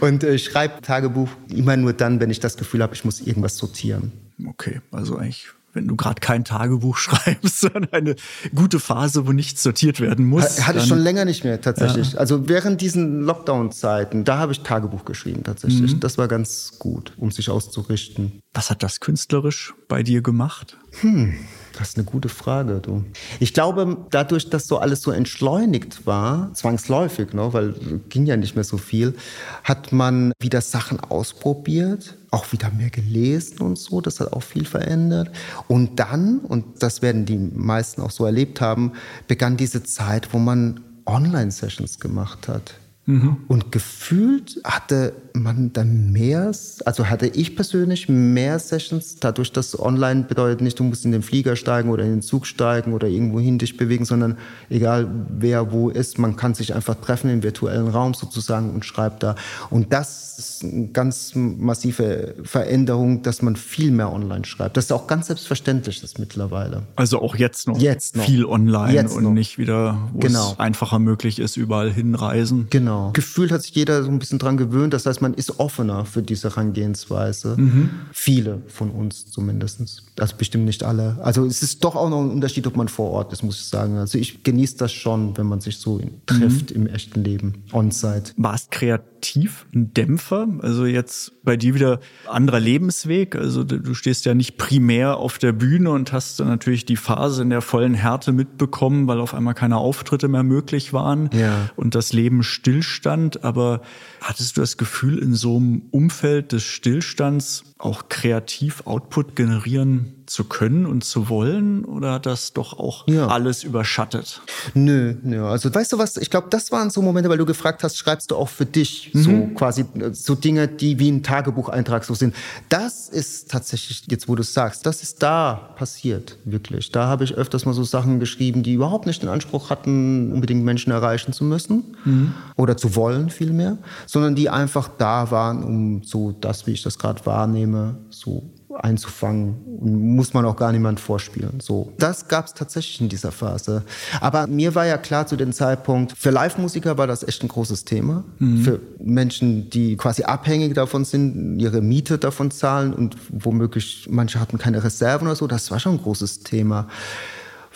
und äh, ich schreibe Tagebuch immer nur dann, wenn ich das Gefühl habe, ich muss irgendwas sortieren. Okay, also eigentlich wenn du gerade kein Tagebuch schreibst, sondern eine gute Phase, wo nichts sortiert werden muss. Hatte ich schon länger nicht mehr tatsächlich. Ja. Also während diesen Lockdown-Zeiten, da habe ich Tagebuch geschrieben tatsächlich. Mhm. Das war ganz gut, um sich auszurichten. Was hat das künstlerisch bei dir gemacht? Hm. Das ist eine gute Frage, du. Ich glaube, dadurch, dass so alles so entschleunigt war, zwangsläufig, ne, weil ging ja nicht mehr so viel, hat man wieder Sachen ausprobiert, auch wieder mehr gelesen und so. Das hat auch viel verändert. Und dann, und das werden die meisten auch so erlebt haben, begann diese Zeit, wo man Online-Sessions gemacht hat. Mhm. Und gefühlt hatte man dann mehr, also hatte ich persönlich mehr Sessions, dadurch, dass online bedeutet nicht, du musst in den Flieger steigen oder in den Zug steigen oder irgendwo hin dich bewegen, sondern egal wer wo ist, man kann sich einfach treffen im virtuellen Raum sozusagen und schreibt da. Und das ist eine ganz massive Veränderung, dass man viel mehr online schreibt. Das ist auch ganz selbstverständlich das mittlerweile. Also auch jetzt noch, jetzt noch. viel online jetzt und noch. nicht wieder, wo genau. es einfacher möglich ist, überall hinreisen. Genau. Gefühlt hat sich jeder so ein bisschen dran gewöhnt. Das heißt, man ist offener für diese Herangehensweise. Mhm. Viele von uns zumindest. Also bestimmt nicht alle. Also es ist doch auch noch ein Unterschied, ob man vor Ort ist, muss ich sagen. Also ich genieße das schon, wenn man sich so trifft mhm. im echten Leben, on-site. Warst kreativ ein Dämpfer? Also jetzt bei dir wieder anderer Lebensweg. Also du stehst ja nicht primär auf der Bühne und hast dann natürlich die Phase in der vollen Härte mitbekommen, weil auf einmal keine Auftritte mehr möglich waren ja. und das Leben stillstand. Aber hattest du das Gefühl, in so einem Umfeld des Stillstands auch kreativ Output generieren zu können und zu wollen? Oder hat das doch auch ja. alles überschattet? Nö, nö. Also weißt du was, ich glaube, das waren so Momente, weil du gefragt hast, schreibst du auch für dich mhm. so quasi so Dinge, die wie ein Tagebucheintrag so sind. Das ist tatsächlich, jetzt wo du es sagst, das ist da passiert, wirklich. Da habe ich öfters mal so Sachen geschrieben, die überhaupt nicht den Anspruch hatten, unbedingt Menschen erreichen zu müssen mhm. oder zu wollen vielmehr, sondern die einfach da waren, um so das, wie ich das gerade wahrnehme, so einzufangen und muss man auch gar niemand vorspielen. So, das gab es tatsächlich in dieser Phase. Aber mir war ja klar zu dem Zeitpunkt, für Live-Musiker war das echt ein großes Thema. Mhm. Für Menschen, die quasi abhängig davon sind, ihre Miete davon zahlen und womöglich manche hatten keine Reserven oder so, das war schon ein großes Thema.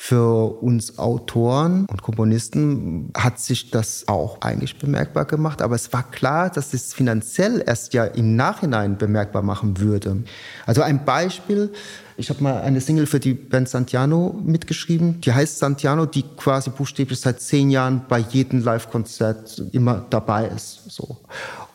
Für uns Autoren und Komponisten hat sich das auch eigentlich bemerkbar gemacht, aber es war klar, dass es finanziell erst ja im Nachhinein bemerkbar machen würde. Also ein Beispiel, ich habe mal eine Single für die Band Santiano mitgeschrieben. Die heißt Santiano, die quasi buchstäblich seit zehn Jahren bei jedem Live-Konzert immer dabei ist. So.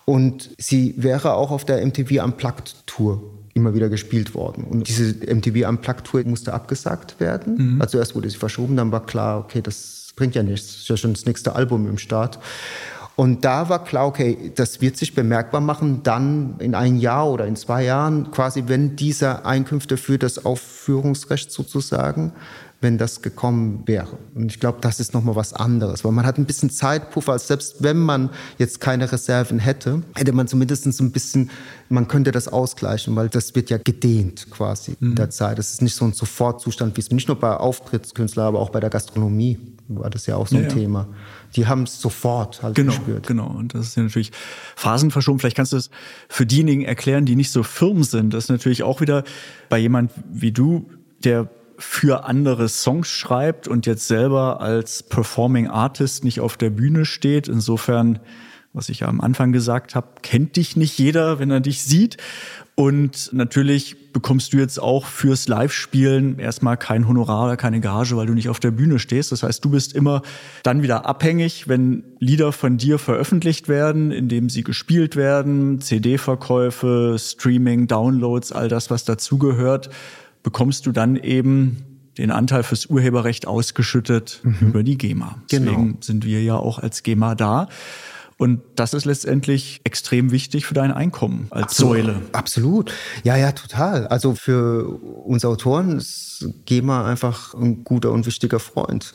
Und sie wäre auch auf der MTV Unplugged Tour immer wieder gespielt worden. Und diese MTV Unplugged Tour musste abgesagt werden. Mhm. Also erst wurde sie verschoben, dann war klar, okay, das bringt ja nichts. Das ist ja schon das nächste Album im Start. Und da war klar, okay, das wird sich bemerkbar machen, dann in ein Jahr oder in zwei Jahren, quasi, wenn diese Einkünfte für das Aufführungsrecht sozusagen wenn das gekommen wäre. Und ich glaube, das ist nochmal was anderes, weil man hat ein bisschen Zeitpuffer, als selbst wenn man jetzt keine Reserven hätte, hätte man zumindest ein bisschen, man könnte das ausgleichen, weil das wird ja gedehnt quasi mhm. in der Zeit. Das ist nicht so ein Sofortzustand, wie es nicht nur bei Auftrittskünstlern, aber auch bei der Gastronomie war das ja auch so ein ja, Thema. Die haben es sofort halt genau, gespürt. Genau, und das ist ja natürlich phasenverschoben. Vielleicht kannst du es für diejenigen erklären, die nicht so firm sind. Das ist natürlich auch wieder bei jemand wie du, der für andere Songs schreibt und jetzt selber als Performing Artist nicht auf der Bühne steht. Insofern, was ich ja am Anfang gesagt habe, kennt dich nicht jeder, wenn er dich sieht. Und natürlich bekommst du jetzt auch fürs Live-Spielen erstmal kein Honorar oder keine Gage, weil du nicht auf der Bühne stehst. Das heißt, du bist immer dann wieder abhängig, wenn Lieder von dir veröffentlicht werden, indem sie gespielt werden, CD-Verkäufe, Streaming, Downloads, all das, was dazugehört bekommst du dann eben den Anteil fürs Urheberrecht ausgeschüttet mhm. über die GEMA. Deswegen genau. sind wir ja auch als GEMA da. Und das ist letztendlich extrem wichtig für dein Einkommen als Absolut. Säule. Absolut. Ja, ja, total. Also für uns Autoren ist GEMA einfach ein guter und wichtiger Freund.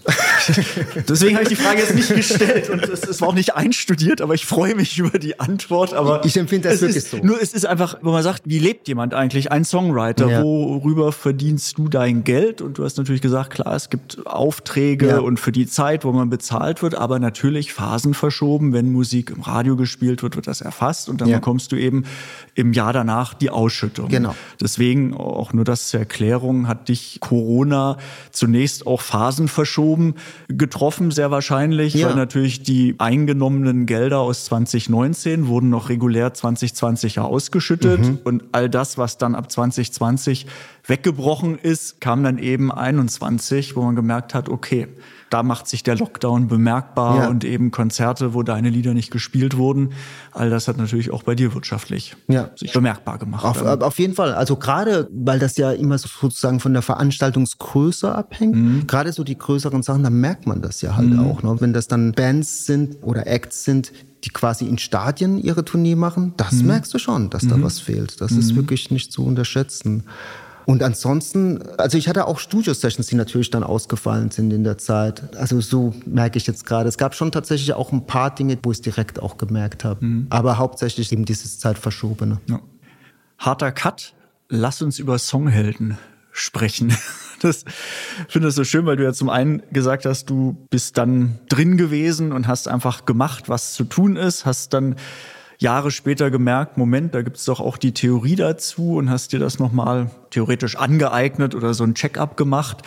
Deswegen habe ich die Frage jetzt nicht gestellt und es, es war auch nicht einstudiert, aber ich freue mich über die Antwort. Aber ich empfinde das wirklich ist, so. Nur es ist einfach, wo man sagt, wie lebt jemand eigentlich? Ein Songwriter, ja. worüber verdienst du dein Geld? Und du hast natürlich gesagt, klar, es gibt Aufträge ja. und für die Zeit, wo man bezahlt wird, aber natürlich Phasen verschoben. Wenn Musik im Radio gespielt wird, wird das erfasst und dann ja. bekommst du eben im Jahr danach die Ausschüttung. Genau. Deswegen auch nur das zur Erklärung hat dich Corona zunächst auch Phasen verschoben getroffen, sehr wahrscheinlich, ja. weil natürlich die eingenommenen Gelder aus 2019 wurden noch regulär 2020 ja ausgeschüttet mhm. und all das, was dann ab 2020 weggebrochen ist, kam dann eben 21, wo man gemerkt hat, okay, da macht sich der Lockdown bemerkbar ja. und eben Konzerte, wo deine Lieder nicht gespielt wurden. All das hat natürlich auch bei dir wirtschaftlich ja. sich bemerkbar gemacht. Auf, auf, jeden Fall. Also gerade, weil das ja immer sozusagen von der Veranstaltungsgröße abhängt, mhm. gerade so die größeren Sachen, da merkt man das ja halt mhm. auch. Ne? Wenn das dann Bands sind oder Acts sind, die quasi in Stadien ihre Tournee machen, das mhm. merkst du schon, dass da mhm. was fehlt. Das ist mhm. wirklich nicht zu unterschätzen. Und ansonsten, also ich hatte auch Studio-Sessions, die natürlich dann ausgefallen sind in der Zeit. Also so merke ich jetzt gerade. Es gab schon tatsächlich auch ein paar Dinge, wo ich es direkt auch gemerkt habe. Mhm. Aber hauptsächlich eben dieses Zeitverschobene. Ja. Harter Cut. Lass uns über Songhelden sprechen. Das finde ich so schön, weil du ja zum einen gesagt hast, du bist dann drin gewesen und hast einfach gemacht, was zu tun ist, hast dann Jahre später gemerkt, Moment, da gibt es doch auch die Theorie dazu und hast dir das nochmal theoretisch angeeignet oder so ein Check-up gemacht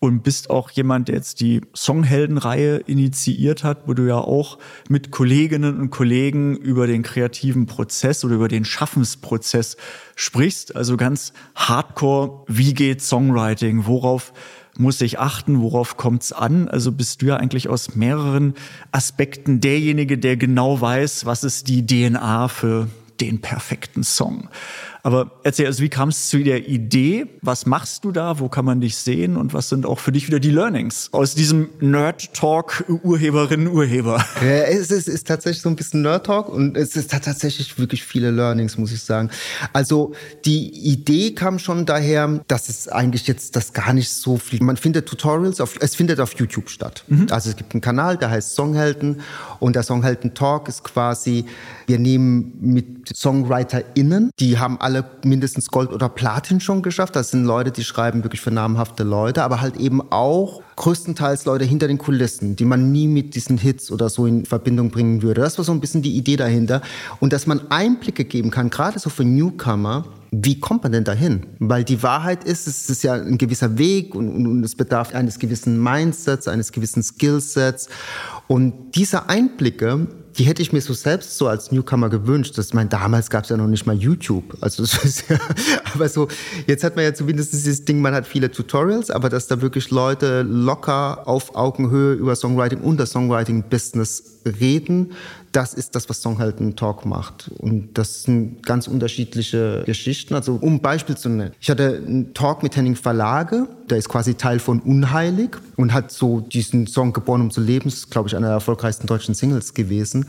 und bist auch jemand, der jetzt die Songheldenreihe initiiert hat, wo du ja auch mit Kolleginnen und Kollegen über den kreativen Prozess oder über den Schaffensprozess sprichst. Also ganz hardcore, wie geht Songwriting? Worauf muss ich achten, worauf kommt es an? Also bist du ja eigentlich aus mehreren Aspekten derjenige, der genau weiß, was ist die DNA für den perfekten Song. Aber erzähl, also wie kam es zu der Idee? Was machst du da? Wo kann man dich sehen? Und was sind auch für dich wieder die Learnings aus diesem Nerd-Talk Urheberinnen, Urheber? Ja, es ist, ist tatsächlich so ein bisschen Nerd-Talk und es ist tatsächlich wirklich viele Learnings, muss ich sagen. Also die Idee kam schon daher, dass es eigentlich jetzt das gar nicht so viel, man findet Tutorials, auf, es findet auf YouTube statt. Mhm. Also es gibt einen Kanal, der heißt Songhelden und der Songhelden Talk ist quasi, wir nehmen mit SongwriterInnen, die haben alle mindestens Gold oder Platin schon geschafft. Das sind Leute, die schreiben wirklich für namhafte Leute, aber halt eben auch größtenteils Leute hinter den Kulissen, die man nie mit diesen Hits oder so in Verbindung bringen würde. Das war so ein bisschen die Idee dahinter. Und dass man Einblicke geben kann, gerade so für Newcomer, wie kommt man denn dahin? Weil die Wahrheit ist, es ist ja ein gewisser Weg und, und, und es bedarf eines gewissen Mindsets, eines gewissen Skillsets. Und diese Einblicke, die hätte ich mir so selbst so als Newcomer gewünscht. Das, mein, damals gab es ja noch nicht mal YouTube. Also das ist ja, aber so, jetzt hat man ja zumindest dieses Ding, man hat viele Tutorials, aber dass da wirklich Leute locker auf Augenhöhe über Songwriting und das Songwriting-Business reden, das ist das, was Songhalten Talk macht. Und das sind ganz unterschiedliche Geschichten. Also um ein Beispiel zu nennen. Ich hatte einen Talk mit Henning Verlage, der ist quasi Teil von Unheilig und hat so diesen Song Geboren um zu leben, das ist, glaube ich, einer der erfolgreichsten deutschen Singles gewesen.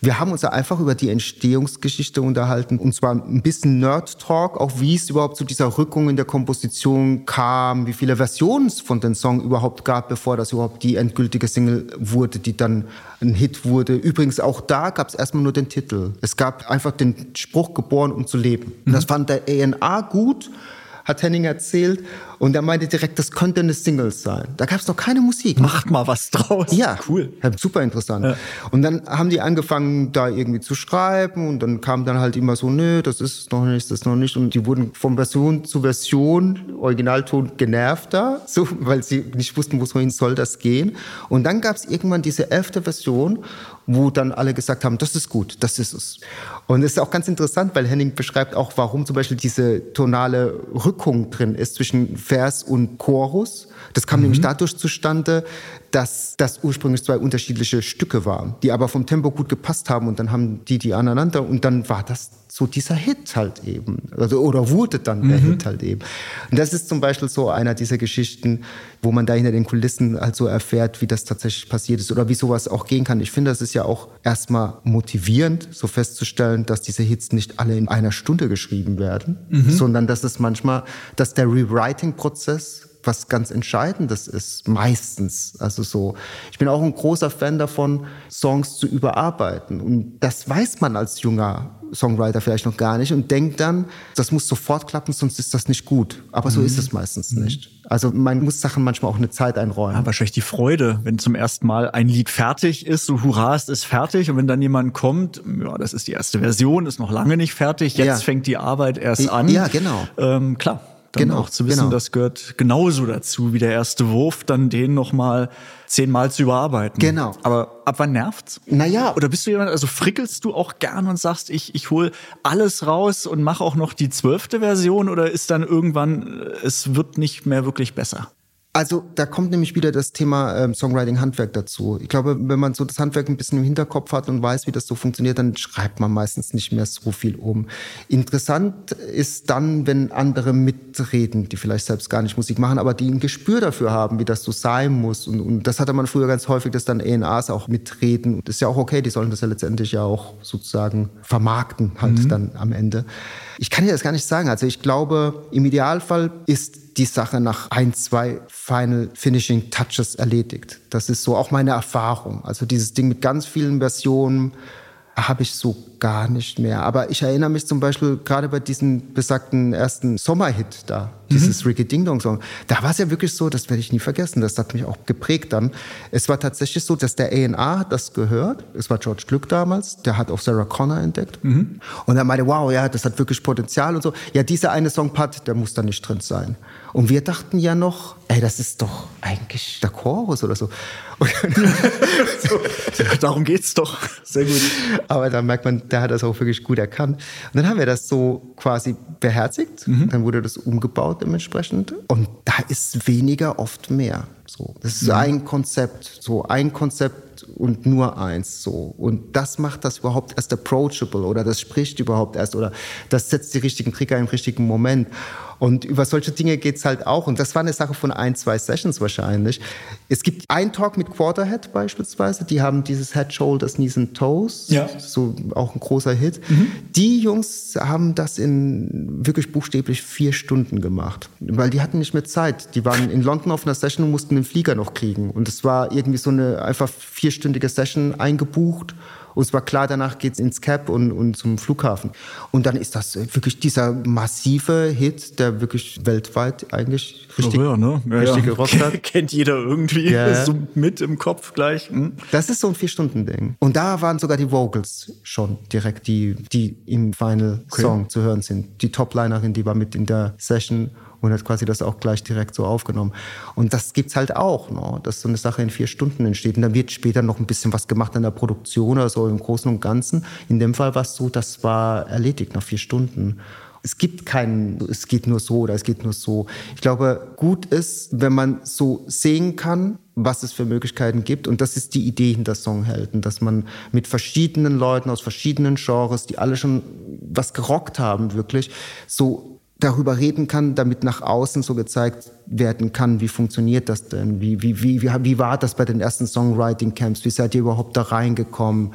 Wir haben uns da einfach über die Entstehungsgeschichte unterhalten und zwar ein bisschen Nerd-Talk, auch wie es überhaupt zu dieser Rückung in der Komposition kam, wie viele Versionen es von den Song überhaupt gab, bevor das überhaupt die endgültige Single wurde, die dann ein Hit wurde. Übrigens auch da gab es erstmal nur den Titel. Es gab einfach den Spruch geboren, um zu leben. Mhm. Das fand der ENA gut hat Henning erzählt. Und er meinte direkt, das könnte eine Single sein. Da gab es noch keine Musik. Macht mal was draus. Ja, cool. Super interessant. Ja. Und dann haben die angefangen, da irgendwie zu schreiben. Und dann kam dann halt immer so, nö, das ist noch nicht, das ist noch nicht. Und die wurden von Version zu Version, Originalton, genervter, so, weil sie nicht wussten, wohin soll das gehen. Und dann gab es irgendwann diese elfte Version wo dann alle gesagt haben, das ist gut, das ist es. Und es ist auch ganz interessant, weil Henning beschreibt auch, warum zum Beispiel diese tonale Rückung drin ist zwischen Vers und Chorus. Das kam mhm. nämlich dadurch zustande, dass das ursprünglich zwei unterschiedliche Stücke waren, die aber vom Tempo gut gepasst haben und dann haben die die aneinander und dann war das so dieser Hit halt eben. Also, oder wurde dann der mhm. Hit halt eben. Und das ist zum Beispiel so einer dieser Geschichten, wo man da hinter den Kulissen halt so erfährt, wie das tatsächlich passiert ist oder wie sowas auch gehen kann. Ich finde, das ist ja auch erstmal motivierend, so festzustellen, dass diese Hits nicht alle in einer Stunde geschrieben werden, mhm. sondern dass es manchmal, dass der Rewriting-Prozess was ganz Entscheidendes ist, meistens. Also so, ich bin auch ein großer Fan davon, Songs zu überarbeiten. Und das weiß man als junger Songwriter vielleicht noch gar nicht und denkt dann, das muss sofort klappen, sonst ist das nicht gut. Aber so mhm. ist es meistens mhm. nicht. Also man muss Sachen manchmal auch eine Zeit einräumen. Ja, wahrscheinlich die Freude, wenn zum ersten Mal ein Lied fertig ist, so hurra, es ist fertig. Und wenn dann jemand kommt, ja, das ist die erste Version, ist noch lange nicht fertig, jetzt ja. fängt die Arbeit erst an. Ja, genau. Ähm, klar dann genau, auch zu wissen, genau. das gehört genauso dazu wie der erste Wurf, dann den nochmal zehnmal zu überarbeiten. Genau. Aber ab wann nervt's? Naja. Oder bist du jemand, also frickelst du auch gern und sagst, ich, ich hol alles raus und mache auch noch die zwölfte Version oder ist dann irgendwann, es wird nicht mehr wirklich besser? Also da kommt nämlich wieder das Thema ähm, Songwriting-Handwerk dazu. Ich glaube, wenn man so das Handwerk ein bisschen im Hinterkopf hat und weiß, wie das so funktioniert, dann schreibt man meistens nicht mehr so viel um. Interessant ist dann, wenn andere mitreden, die vielleicht selbst gar nicht Musik machen, aber die ein Gespür dafür haben, wie das so sein muss. Und, und das hatte man früher ganz häufig, dass dann ENAs auch mitreden. Und das ist ja auch okay, die sollen das ja letztendlich ja auch sozusagen vermarkten halt mhm. dann am Ende. Ich kann dir das gar nicht sagen. Also ich glaube, im Idealfall ist die Sache nach ein, zwei Final Finishing Touches erledigt. Das ist so auch meine Erfahrung. Also dieses Ding mit ganz vielen Versionen habe ich so gar nicht mehr. Aber ich erinnere mich zum Beispiel gerade bei diesem besagten ersten Sommerhit da, dieses mhm. Ricky Ding Dong Song. Da war es ja wirklich so, das werde ich nie vergessen. Das hat mich auch geprägt dann. Es war tatsächlich so, dass der A&R hat das gehört. Es war George Glück damals. Der hat auch Sarah Connor entdeckt. Mhm. Und er meinte, wow, ja, das hat wirklich Potenzial und so. Ja, dieser eine Songpart, der muss da nicht drin sein. Und wir dachten ja noch, ey, das ist doch eigentlich der Chorus oder so. so darum geht's doch. Sehr gut. Aber da merkt man, der hat das auch wirklich gut erkannt. Und dann haben wir das so quasi beherzigt. Mhm. Dann wurde das umgebaut dementsprechend. Und da ist weniger oft mehr. So, das ist mhm. ein Konzept, so ein Konzept und nur eins so. Und das macht das überhaupt erst approachable oder das spricht überhaupt erst oder das setzt die richtigen Trigger im richtigen Moment. Und über solche Dinge geht's halt auch. Und das war eine Sache von ein, zwei Sessions wahrscheinlich. Es gibt einen Talk mit Quarterhead beispielsweise. Die haben dieses Head, Shoulders, Knees and Toes. Ja. So auch ein großer Hit. Mhm. Die Jungs haben das in wirklich buchstäblich vier Stunden gemacht. Weil die hatten nicht mehr Zeit. Die waren in London auf einer Session und mussten den Flieger noch kriegen. Und es war irgendwie so eine einfach vierstündige Session eingebucht. Und es war klar, danach geht es ins Cap und, und zum Flughafen. Und dann ist das wirklich dieser massive Hit, der wirklich weltweit eigentlich richtig, oh ja, ne? ja, richtig ja. gerockt hat. Kennt jeder irgendwie ja. so mit im Kopf gleich. Hm? Das ist so ein Vier-Stunden-Ding. Und da waren sogar die Vocals schon direkt, die, die im Final okay. Song zu hören sind. Die Toplinerin, die war mit in der Session und hat quasi das auch gleich direkt so aufgenommen. Und das gibt's halt auch, ne? dass so eine Sache in vier Stunden entsteht. Und dann wird später noch ein bisschen was gemacht an der Produktion oder so im Großen und Ganzen. In dem Fall war es so, das war erledigt nach vier Stunden. Es gibt keinen, es geht nur so oder es geht nur so. Ich glaube, gut ist, wenn man so sehen kann, was es für Möglichkeiten gibt. Und das ist die Idee hinter Songhelden, dass man mit verschiedenen Leuten aus verschiedenen Genres, die alle schon was gerockt haben, wirklich, so darüber reden kann, damit nach außen so gezeigt werden kann, wie funktioniert das denn? Wie, wie, wie, wie, wie war das bei den ersten Songwriting Camps? Wie seid ihr überhaupt da reingekommen?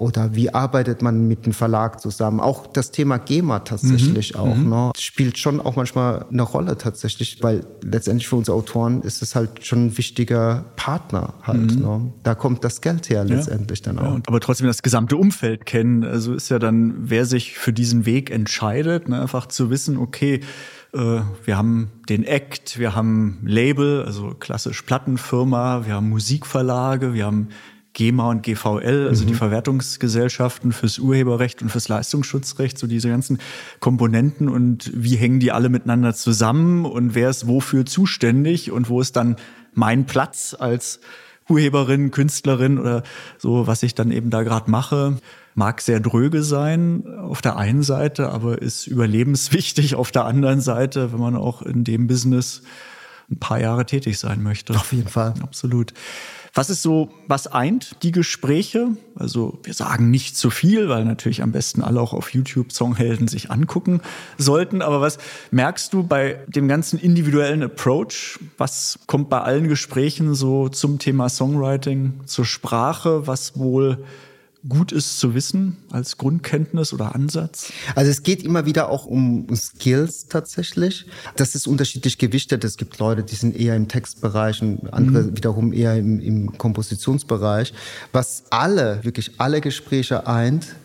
Oder wie arbeitet man mit dem Verlag zusammen? Auch das Thema GEMA tatsächlich mhm. auch, mhm. ne? Spielt schon auch manchmal eine Rolle tatsächlich, weil letztendlich für unsere Autoren ist es halt schon ein wichtiger Partner halt, mhm. ne? Da kommt das Geld her letztendlich ja. dann auch. Ja, aber trotzdem das gesamte Umfeld kennen. Also ist ja dann, wer sich für diesen Weg entscheidet, ne? einfach zu wissen, okay, äh, wir haben den Act, wir haben Label, also klassisch Plattenfirma, wir haben Musikverlage, wir haben GEMA und GVL, also mhm. die Verwertungsgesellschaften fürs Urheberrecht und fürs Leistungsschutzrecht, so diese ganzen Komponenten und wie hängen die alle miteinander zusammen und wer ist wofür zuständig und wo ist dann mein Platz als Urheberin, Künstlerin oder so, was ich dann eben da gerade mache. Mag sehr dröge sein auf der einen Seite, aber ist überlebenswichtig auf der anderen Seite, wenn man auch in dem Business ein paar Jahre tätig sein möchte. Auf jeden Fall. Absolut. Was ist so, was eint die Gespräche? Also wir sagen nicht zu viel, weil natürlich am besten alle auch auf YouTube Songhelden sich angucken sollten. Aber was merkst du bei dem ganzen individuellen Approach? Was kommt bei allen Gesprächen so zum Thema Songwriting zur Sprache, was wohl gut ist zu wissen als Grundkenntnis oder Ansatz? Also es geht immer wieder auch um Skills tatsächlich. Das ist unterschiedlich gewichtet. Es gibt Leute, die sind eher im Textbereich und andere mhm. wiederum eher im, im Kompositionsbereich. Was alle, wirklich alle Gespräche eint,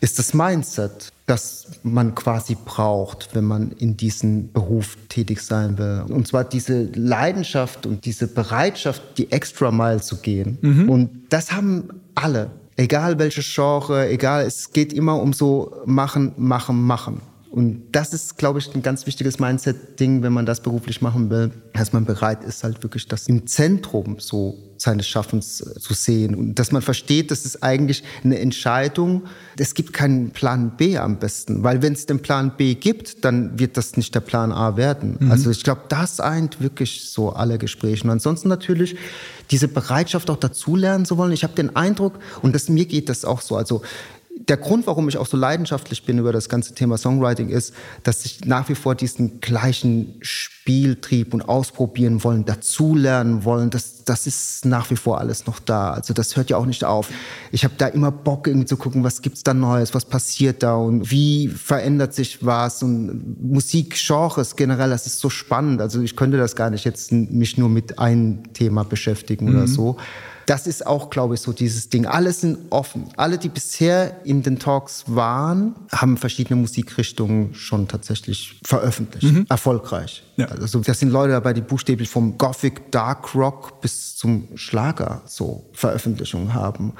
ist das Mindset, das man quasi braucht, wenn man in diesem Beruf tätig sein will. Und zwar diese Leidenschaft und diese Bereitschaft, die extra Mile zu gehen. Mhm. Und das haben alle. Egal welche Genre, egal, es geht immer um so machen, machen, machen. Und das ist, glaube ich, ein ganz wichtiges Mindset-Ding, wenn man das beruflich machen will, dass man bereit ist, halt wirklich das im Zentrum so seines Schaffens äh, zu sehen und dass man versteht, das ist eigentlich eine Entscheidung. Es gibt keinen Plan B am besten, weil wenn es den Plan B gibt, dann wird das nicht der Plan A werden. Mhm. Also ich glaube, das eint wirklich so alle Gespräche. Und ansonsten natürlich diese Bereitschaft auch dazulernen zu wollen. Ich habe den Eindruck, und das, mir geht das auch so, also der Grund, warum ich auch so leidenschaftlich bin über das ganze Thema Songwriting, ist, dass ich nach wie vor diesen gleichen Spieltrieb und ausprobieren wollen, dazulernen wollen. Das, das ist nach wie vor alles noch da. Also das hört ja auch nicht auf. Ich habe da immer Bock, irgendwie zu gucken, was gibt's da Neues, was passiert da und wie verändert sich was und Musikgenres generell. Das ist so spannend. Also ich könnte das gar nicht jetzt mich nur mit einem Thema beschäftigen mhm. oder so. Das ist auch, glaube ich, so dieses Ding. Alle sind offen. Alle, die bisher in den Talks waren, haben verschiedene Musikrichtungen schon tatsächlich veröffentlicht. Mhm. Erfolgreich. Ja. Also das sind Leute dabei, die buchstäblich vom Gothic Dark Rock bis zum Schlager so Veröffentlichungen haben.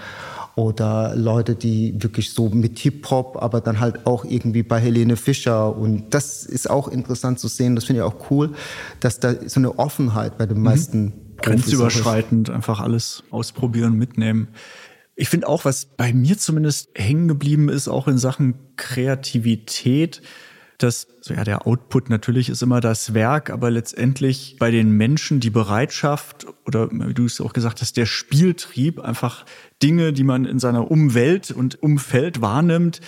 Oder Leute, die wirklich so mit Hip-Hop, aber dann halt auch irgendwie bei Helene Fischer. Und das ist auch interessant zu sehen. Das finde ich auch cool, dass da so eine Offenheit bei den mhm. Grenzüberschreitend einfach alles ausprobieren, mitnehmen. Ich finde auch, was bei mir zumindest hängen geblieben ist, auch in Sachen Kreativität, dass so ja, der Output natürlich ist immer das Werk, aber letztendlich bei den Menschen die Bereitschaft oder wie du es auch gesagt hast, der Spieltrieb, einfach Dinge, die man in seiner Umwelt und Umfeld wahrnimmt,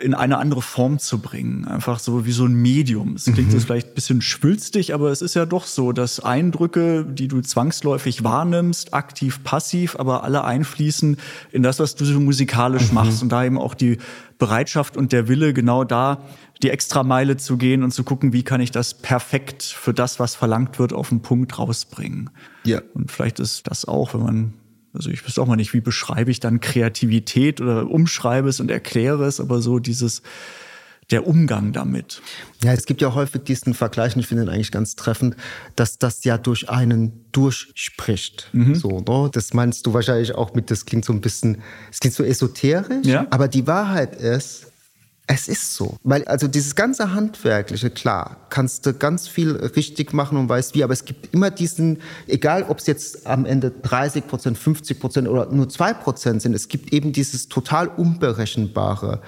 in eine andere Form zu bringen. Einfach so wie so ein Medium. Es klingt mhm. jetzt vielleicht ein bisschen schwülstig, aber es ist ja doch so, dass Eindrücke, die du zwangsläufig wahrnimmst, aktiv, passiv, aber alle einfließen in das, was du so musikalisch mhm. machst. Und da eben auch die Bereitschaft und der Wille, genau da die extra Meile zu gehen und zu gucken, wie kann ich das perfekt für das, was verlangt wird, auf den Punkt rausbringen. Ja. Und vielleicht ist das auch, wenn man also ich wüsste auch mal nicht, wie beschreibe ich dann Kreativität oder umschreibe es und erkläre es, aber so dieses der Umgang damit. Ja, es gibt ja häufig diesen Vergleich, und ich finde ihn eigentlich ganz treffend, dass das ja durch einen durchspricht. Mhm. So, ne? Das meinst du wahrscheinlich auch mit, das klingt so ein bisschen, es klingt so esoterisch, ja. aber die Wahrheit ist, es ist so. Weil also dieses ganze Handwerkliche, klar, kannst du ganz viel richtig machen und weißt wie, aber es gibt immer diesen, egal ob es jetzt am Ende 30 Prozent, 50 Prozent oder nur 2 Prozent sind, es gibt eben dieses total Unberechenbare.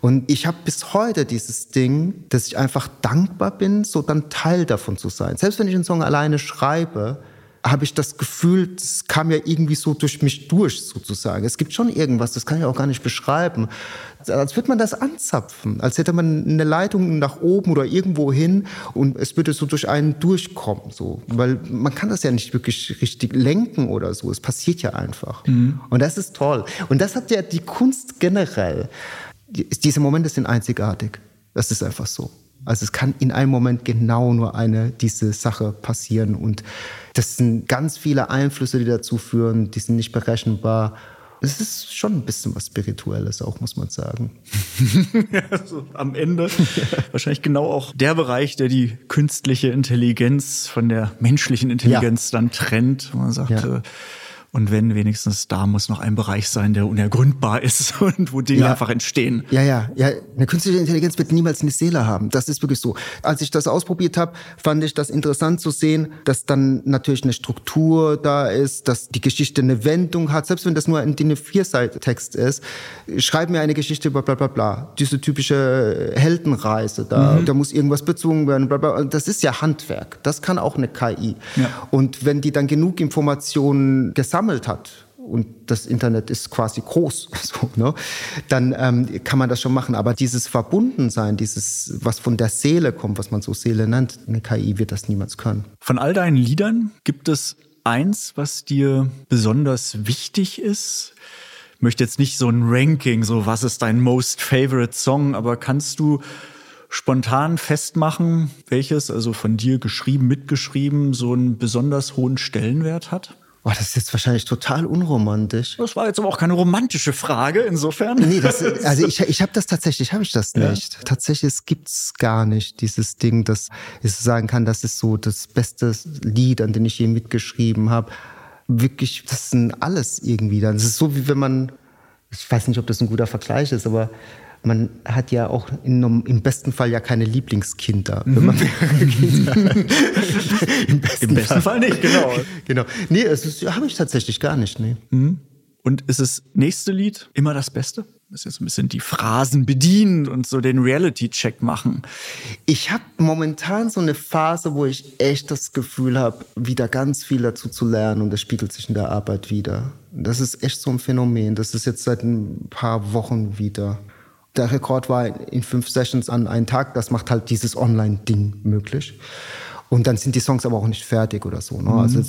Und ich habe bis heute dieses Ding, dass ich einfach dankbar bin, so dann Teil davon zu sein. Selbst wenn ich einen Song alleine schreibe, habe ich das Gefühl, das kam ja irgendwie so durch mich durch sozusagen. Es gibt schon irgendwas, das kann ich auch gar nicht beschreiben. Als würde man das anzapfen, als hätte man eine Leitung nach oben oder irgendwo hin und es würde so durch einen durchkommen, so. Weil man kann das ja nicht wirklich richtig lenken oder so. Es passiert ja einfach. Mhm. Und das ist toll. Und das hat ja die Kunst generell. Diese Momente sind einzigartig. Das ist einfach so. Also es kann in einem Moment genau nur eine diese Sache passieren und das sind ganz viele Einflüsse, die dazu führen, die sind nicht berechenbar. Es ist schon ein bisschen was Spirituelles auch, muss man sagen. ja, so am Ende wahrscheinlich genau auch der Bereich, der die künstliche Intelligenz von der menschlichen Intelligenz ja. dann trennt. Man sagt, ja. Äh, und wenn wenigstens da muss noch ein Bereich sein, der unergründbar ist und wo Dinge ja. einfach entstehen. Ja, ja, ja. Eine künstliche Intelligenz wird niemals eine Seele haben. Das ist wirklich so. Als ich das ausprobiert habe, fand ich das interessant zu sehen, dass dann natürlich eine Struktur da ist, dass die Geschichte eine Wendung hat. Selbst wenn das nur ein DIN A4-Text ist, schreib mir eine Geschichte über bla bla bla. Diese typische Heldenreise, da, mhm. da muss irgendwas bezwungen werden, bla bla. Das ist ja Handwerk. Das kann auch eine KI. Ja. Und wenn die dann genug Informationen gesammelt gesammelt hat, und das Internet ist quasi groß, so, ne? dann ähm, kann man das schon machen. Aber dieses Verbundensein, dieses, was von der Seele kommt, was man so Seele nennt, eine KI wird das niemals können. Von all deinen Liedern gibt es eins, was dir besonders wichtig ist? Ich möchte jetzt nicht so ein Ranking, so was ist dein most favorite Song, aber kannst du spontan festmachen, welches, also von dir geschrieben, mitgeschrieben, so einen besonders hohen Stellenwert hat? Oh, das ist jetzt wahrscheinlich total unromantisch. Das war jetzt aber auch keine romantische Frage, insofern. Nee, das, also ich, ich habe das tatsächlich, habe ich das nicht. Ja. Tatsächlich gibt's gar nicht dieses Ding, dass ich sagen kann, das ist so das beste Lied, an dem ich je mitgeschrieben habe. Wirklich, das sind alles irgendwie dann. Das ist so, wie wenn man, ich weiß nicht, ob das ein guter Vergleich ist, aber man hat ja auch in, im besten Fall ja keine Lieblingskinder. Mhm. Kinder Im, besten, Im besten Fall. Fall. nicht, genau. genau. Nee, das habe ich tatsächlich gar nicht. Nee. Mhm. Und ist das nächste Lied immer das Beste? Das ist jetzt ein bisschen die Phrasen bedienen und so den Reality-Check machen. Ich habe momentan so eine Phase, wo ich echt das Gefühl habe, wieder ganz viel dazu zu lernen und das spiegelt sich in der Arbeit wieder. Das ist echt so ein Phänomen. Das ist jetzt seit ein paar Wochen wieder der Rekord war in fünf Sessions an einem Tag. Das macht halt dieses Online-Ding möglich. Und dann sind die Songs aber auch nicht fertig oder so. Ne? Mhm. Also,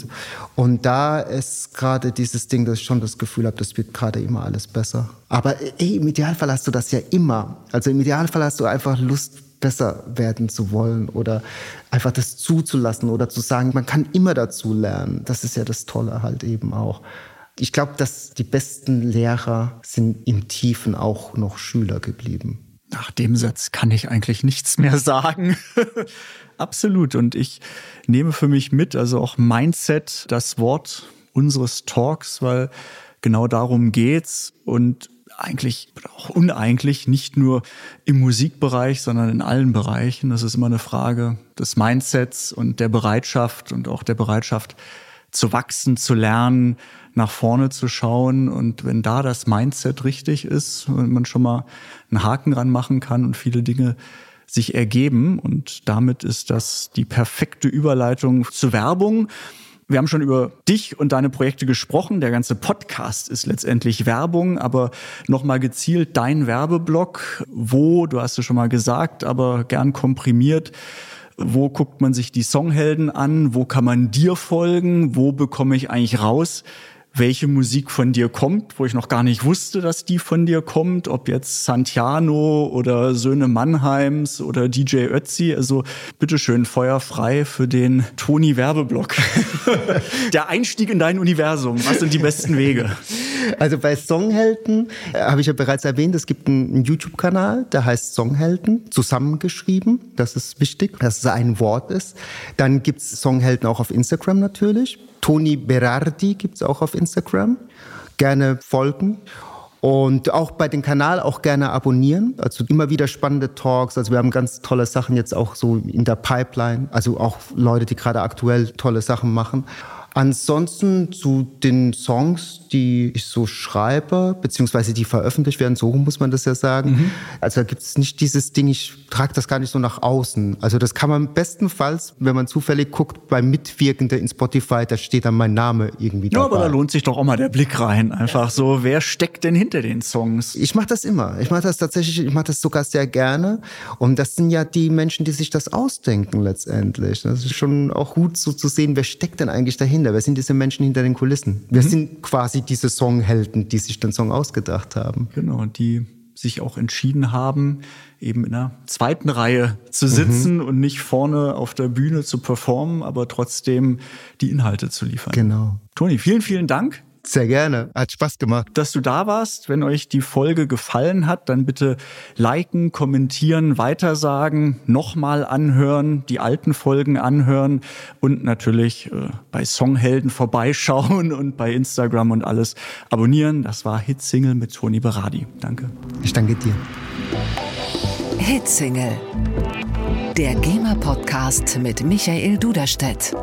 und da ist gerade dieses Ding, dass ich schon das Gefühl habe, das wird gerade immer alles besser. Aber ey, im Idealfall hast du das ja immer. Also im Idealfall hast du einfach Lust, besser werden zu wollen oder einfach das zuzulassen oder zu sagen, man kann immer dazu lernen. Das ist ja das Tolle halt eben auch. Ich glaube, dass die besten Lehrer sind im Tiefen auch noch Schüler geblieben. Nach dem Satz kann ich eigentlich nichts mehr sagen. Absolut. Und ich nehme für mich mit, also auch Mindset, das Wort unseres Talks, weil genau darum geht's und eigentlich auch uneigentlich nicht nur im Musikbereich, sondern in allen Bereichen. Das ist immer eine Frage des Mindsets und der Bereitschaft und auch der Bereitschaft zu wachsen, zu lernen, nach vorne zu schauen. Und wenn da das Mindset richtig ist, wenn man schon mal einen Haken ran machen kann und viele Dinge sich ergeben. Und damit ist das die perfekte Überleitung zur Werbung. Wir haben schon über dich und deine Projekte gesprochen. Der ganze Podcast ist letztendlich Werbung, aber nochmal gezielt dein Werbeblock. Wo, du hast es schon mal gesagt, aber gern komprimiert. Wo guckt man sich die Songhelden an? Wo kann man dir folgen? Wo bekomme ich eigentlich raus, welche Musik von dir kommt, wo ich noch gar nicht wusste, dass die von dir kommt, ob jetzt Santiano oder Söhne Mannheims oder DJ Ötzi. Also bitteschön, Feuer frei für den Toni Werbeblock. Der Einstieg in dein Universum. Was sind die besten Wege? Also bei Songhelden äh, habe ich ja bereits erwähnt, es gibt einen, einen YouTube-Kanal, der heißt Songhelden, zusammengeschrieben. Das ist wichtig, dass es ein Wort ist. Dann gibt es Songhelden auch auf Instagram natürlich. Toni Berardi gibt es auch auf Instagram. Gerne folgen. Und auch bei dem Kanal auch gerne abonnieren. Also immer wieder spannende Talks. Also wir haben ganz tolle Sachen jetzt auch so in der Pipeline. Also auch Leute, die gerade aktuell tolle Sachen machen. Ansonsten zu den Songs, die ich so schreibe, beziehungsweise die veröffentlicht werden, so muss man das ja sagen. Mhm. Also da gibt es nicht dieses Ding, ich trage das gar nicht so nach außen. Also das kann man bestenfalls, wenn man zufällig guckt, bei Mitwirkende in Spotify, da steht dann mein Name irgendwie dabei. Ja, aber da lohnt sich doch auch mal der Blick rein. Einfach so, wer steckt denn hinter den Songs? Ich mache das immer. Ich mache das tatsächlich, ich mache das sogar sehr gerne. Und das sind ja die Menschen, die sich das ausdenken letztendlich. Das ist schon auch gut so zu sehen, wer steckt denn eigentlich dahinter? Wer sind diese Menschen hinter den Kulissen? Wer mhm. sind quasi diese Songhelden, die sich den Song ausgedacht haben. Genau, die sich auch entschieden haben, eben in der zweiten Reihe zu sitzen mhm. und nicht vorne auf der Bühne zu performen, aber trotzdem die Inhalte zu liefern. Genau. Toni, vielen, vielen Dank sehr gerne. Hat Spaß gemacht. Dass du da warst. Wenn euch die Folge gefallen hat, dann bitte liken, kommentieren, weitersagen, nochmal anhören, die alten Folgen anhören und natürlich äh, bei Songhelden vorbeischauen und bei Instagram und alles abonnieren. Das war Hitsingle mit Toni Beradi. Danke. Ich danke dir. Hitsingle. Der GEMA-Podcast mit Michael Duderstedt.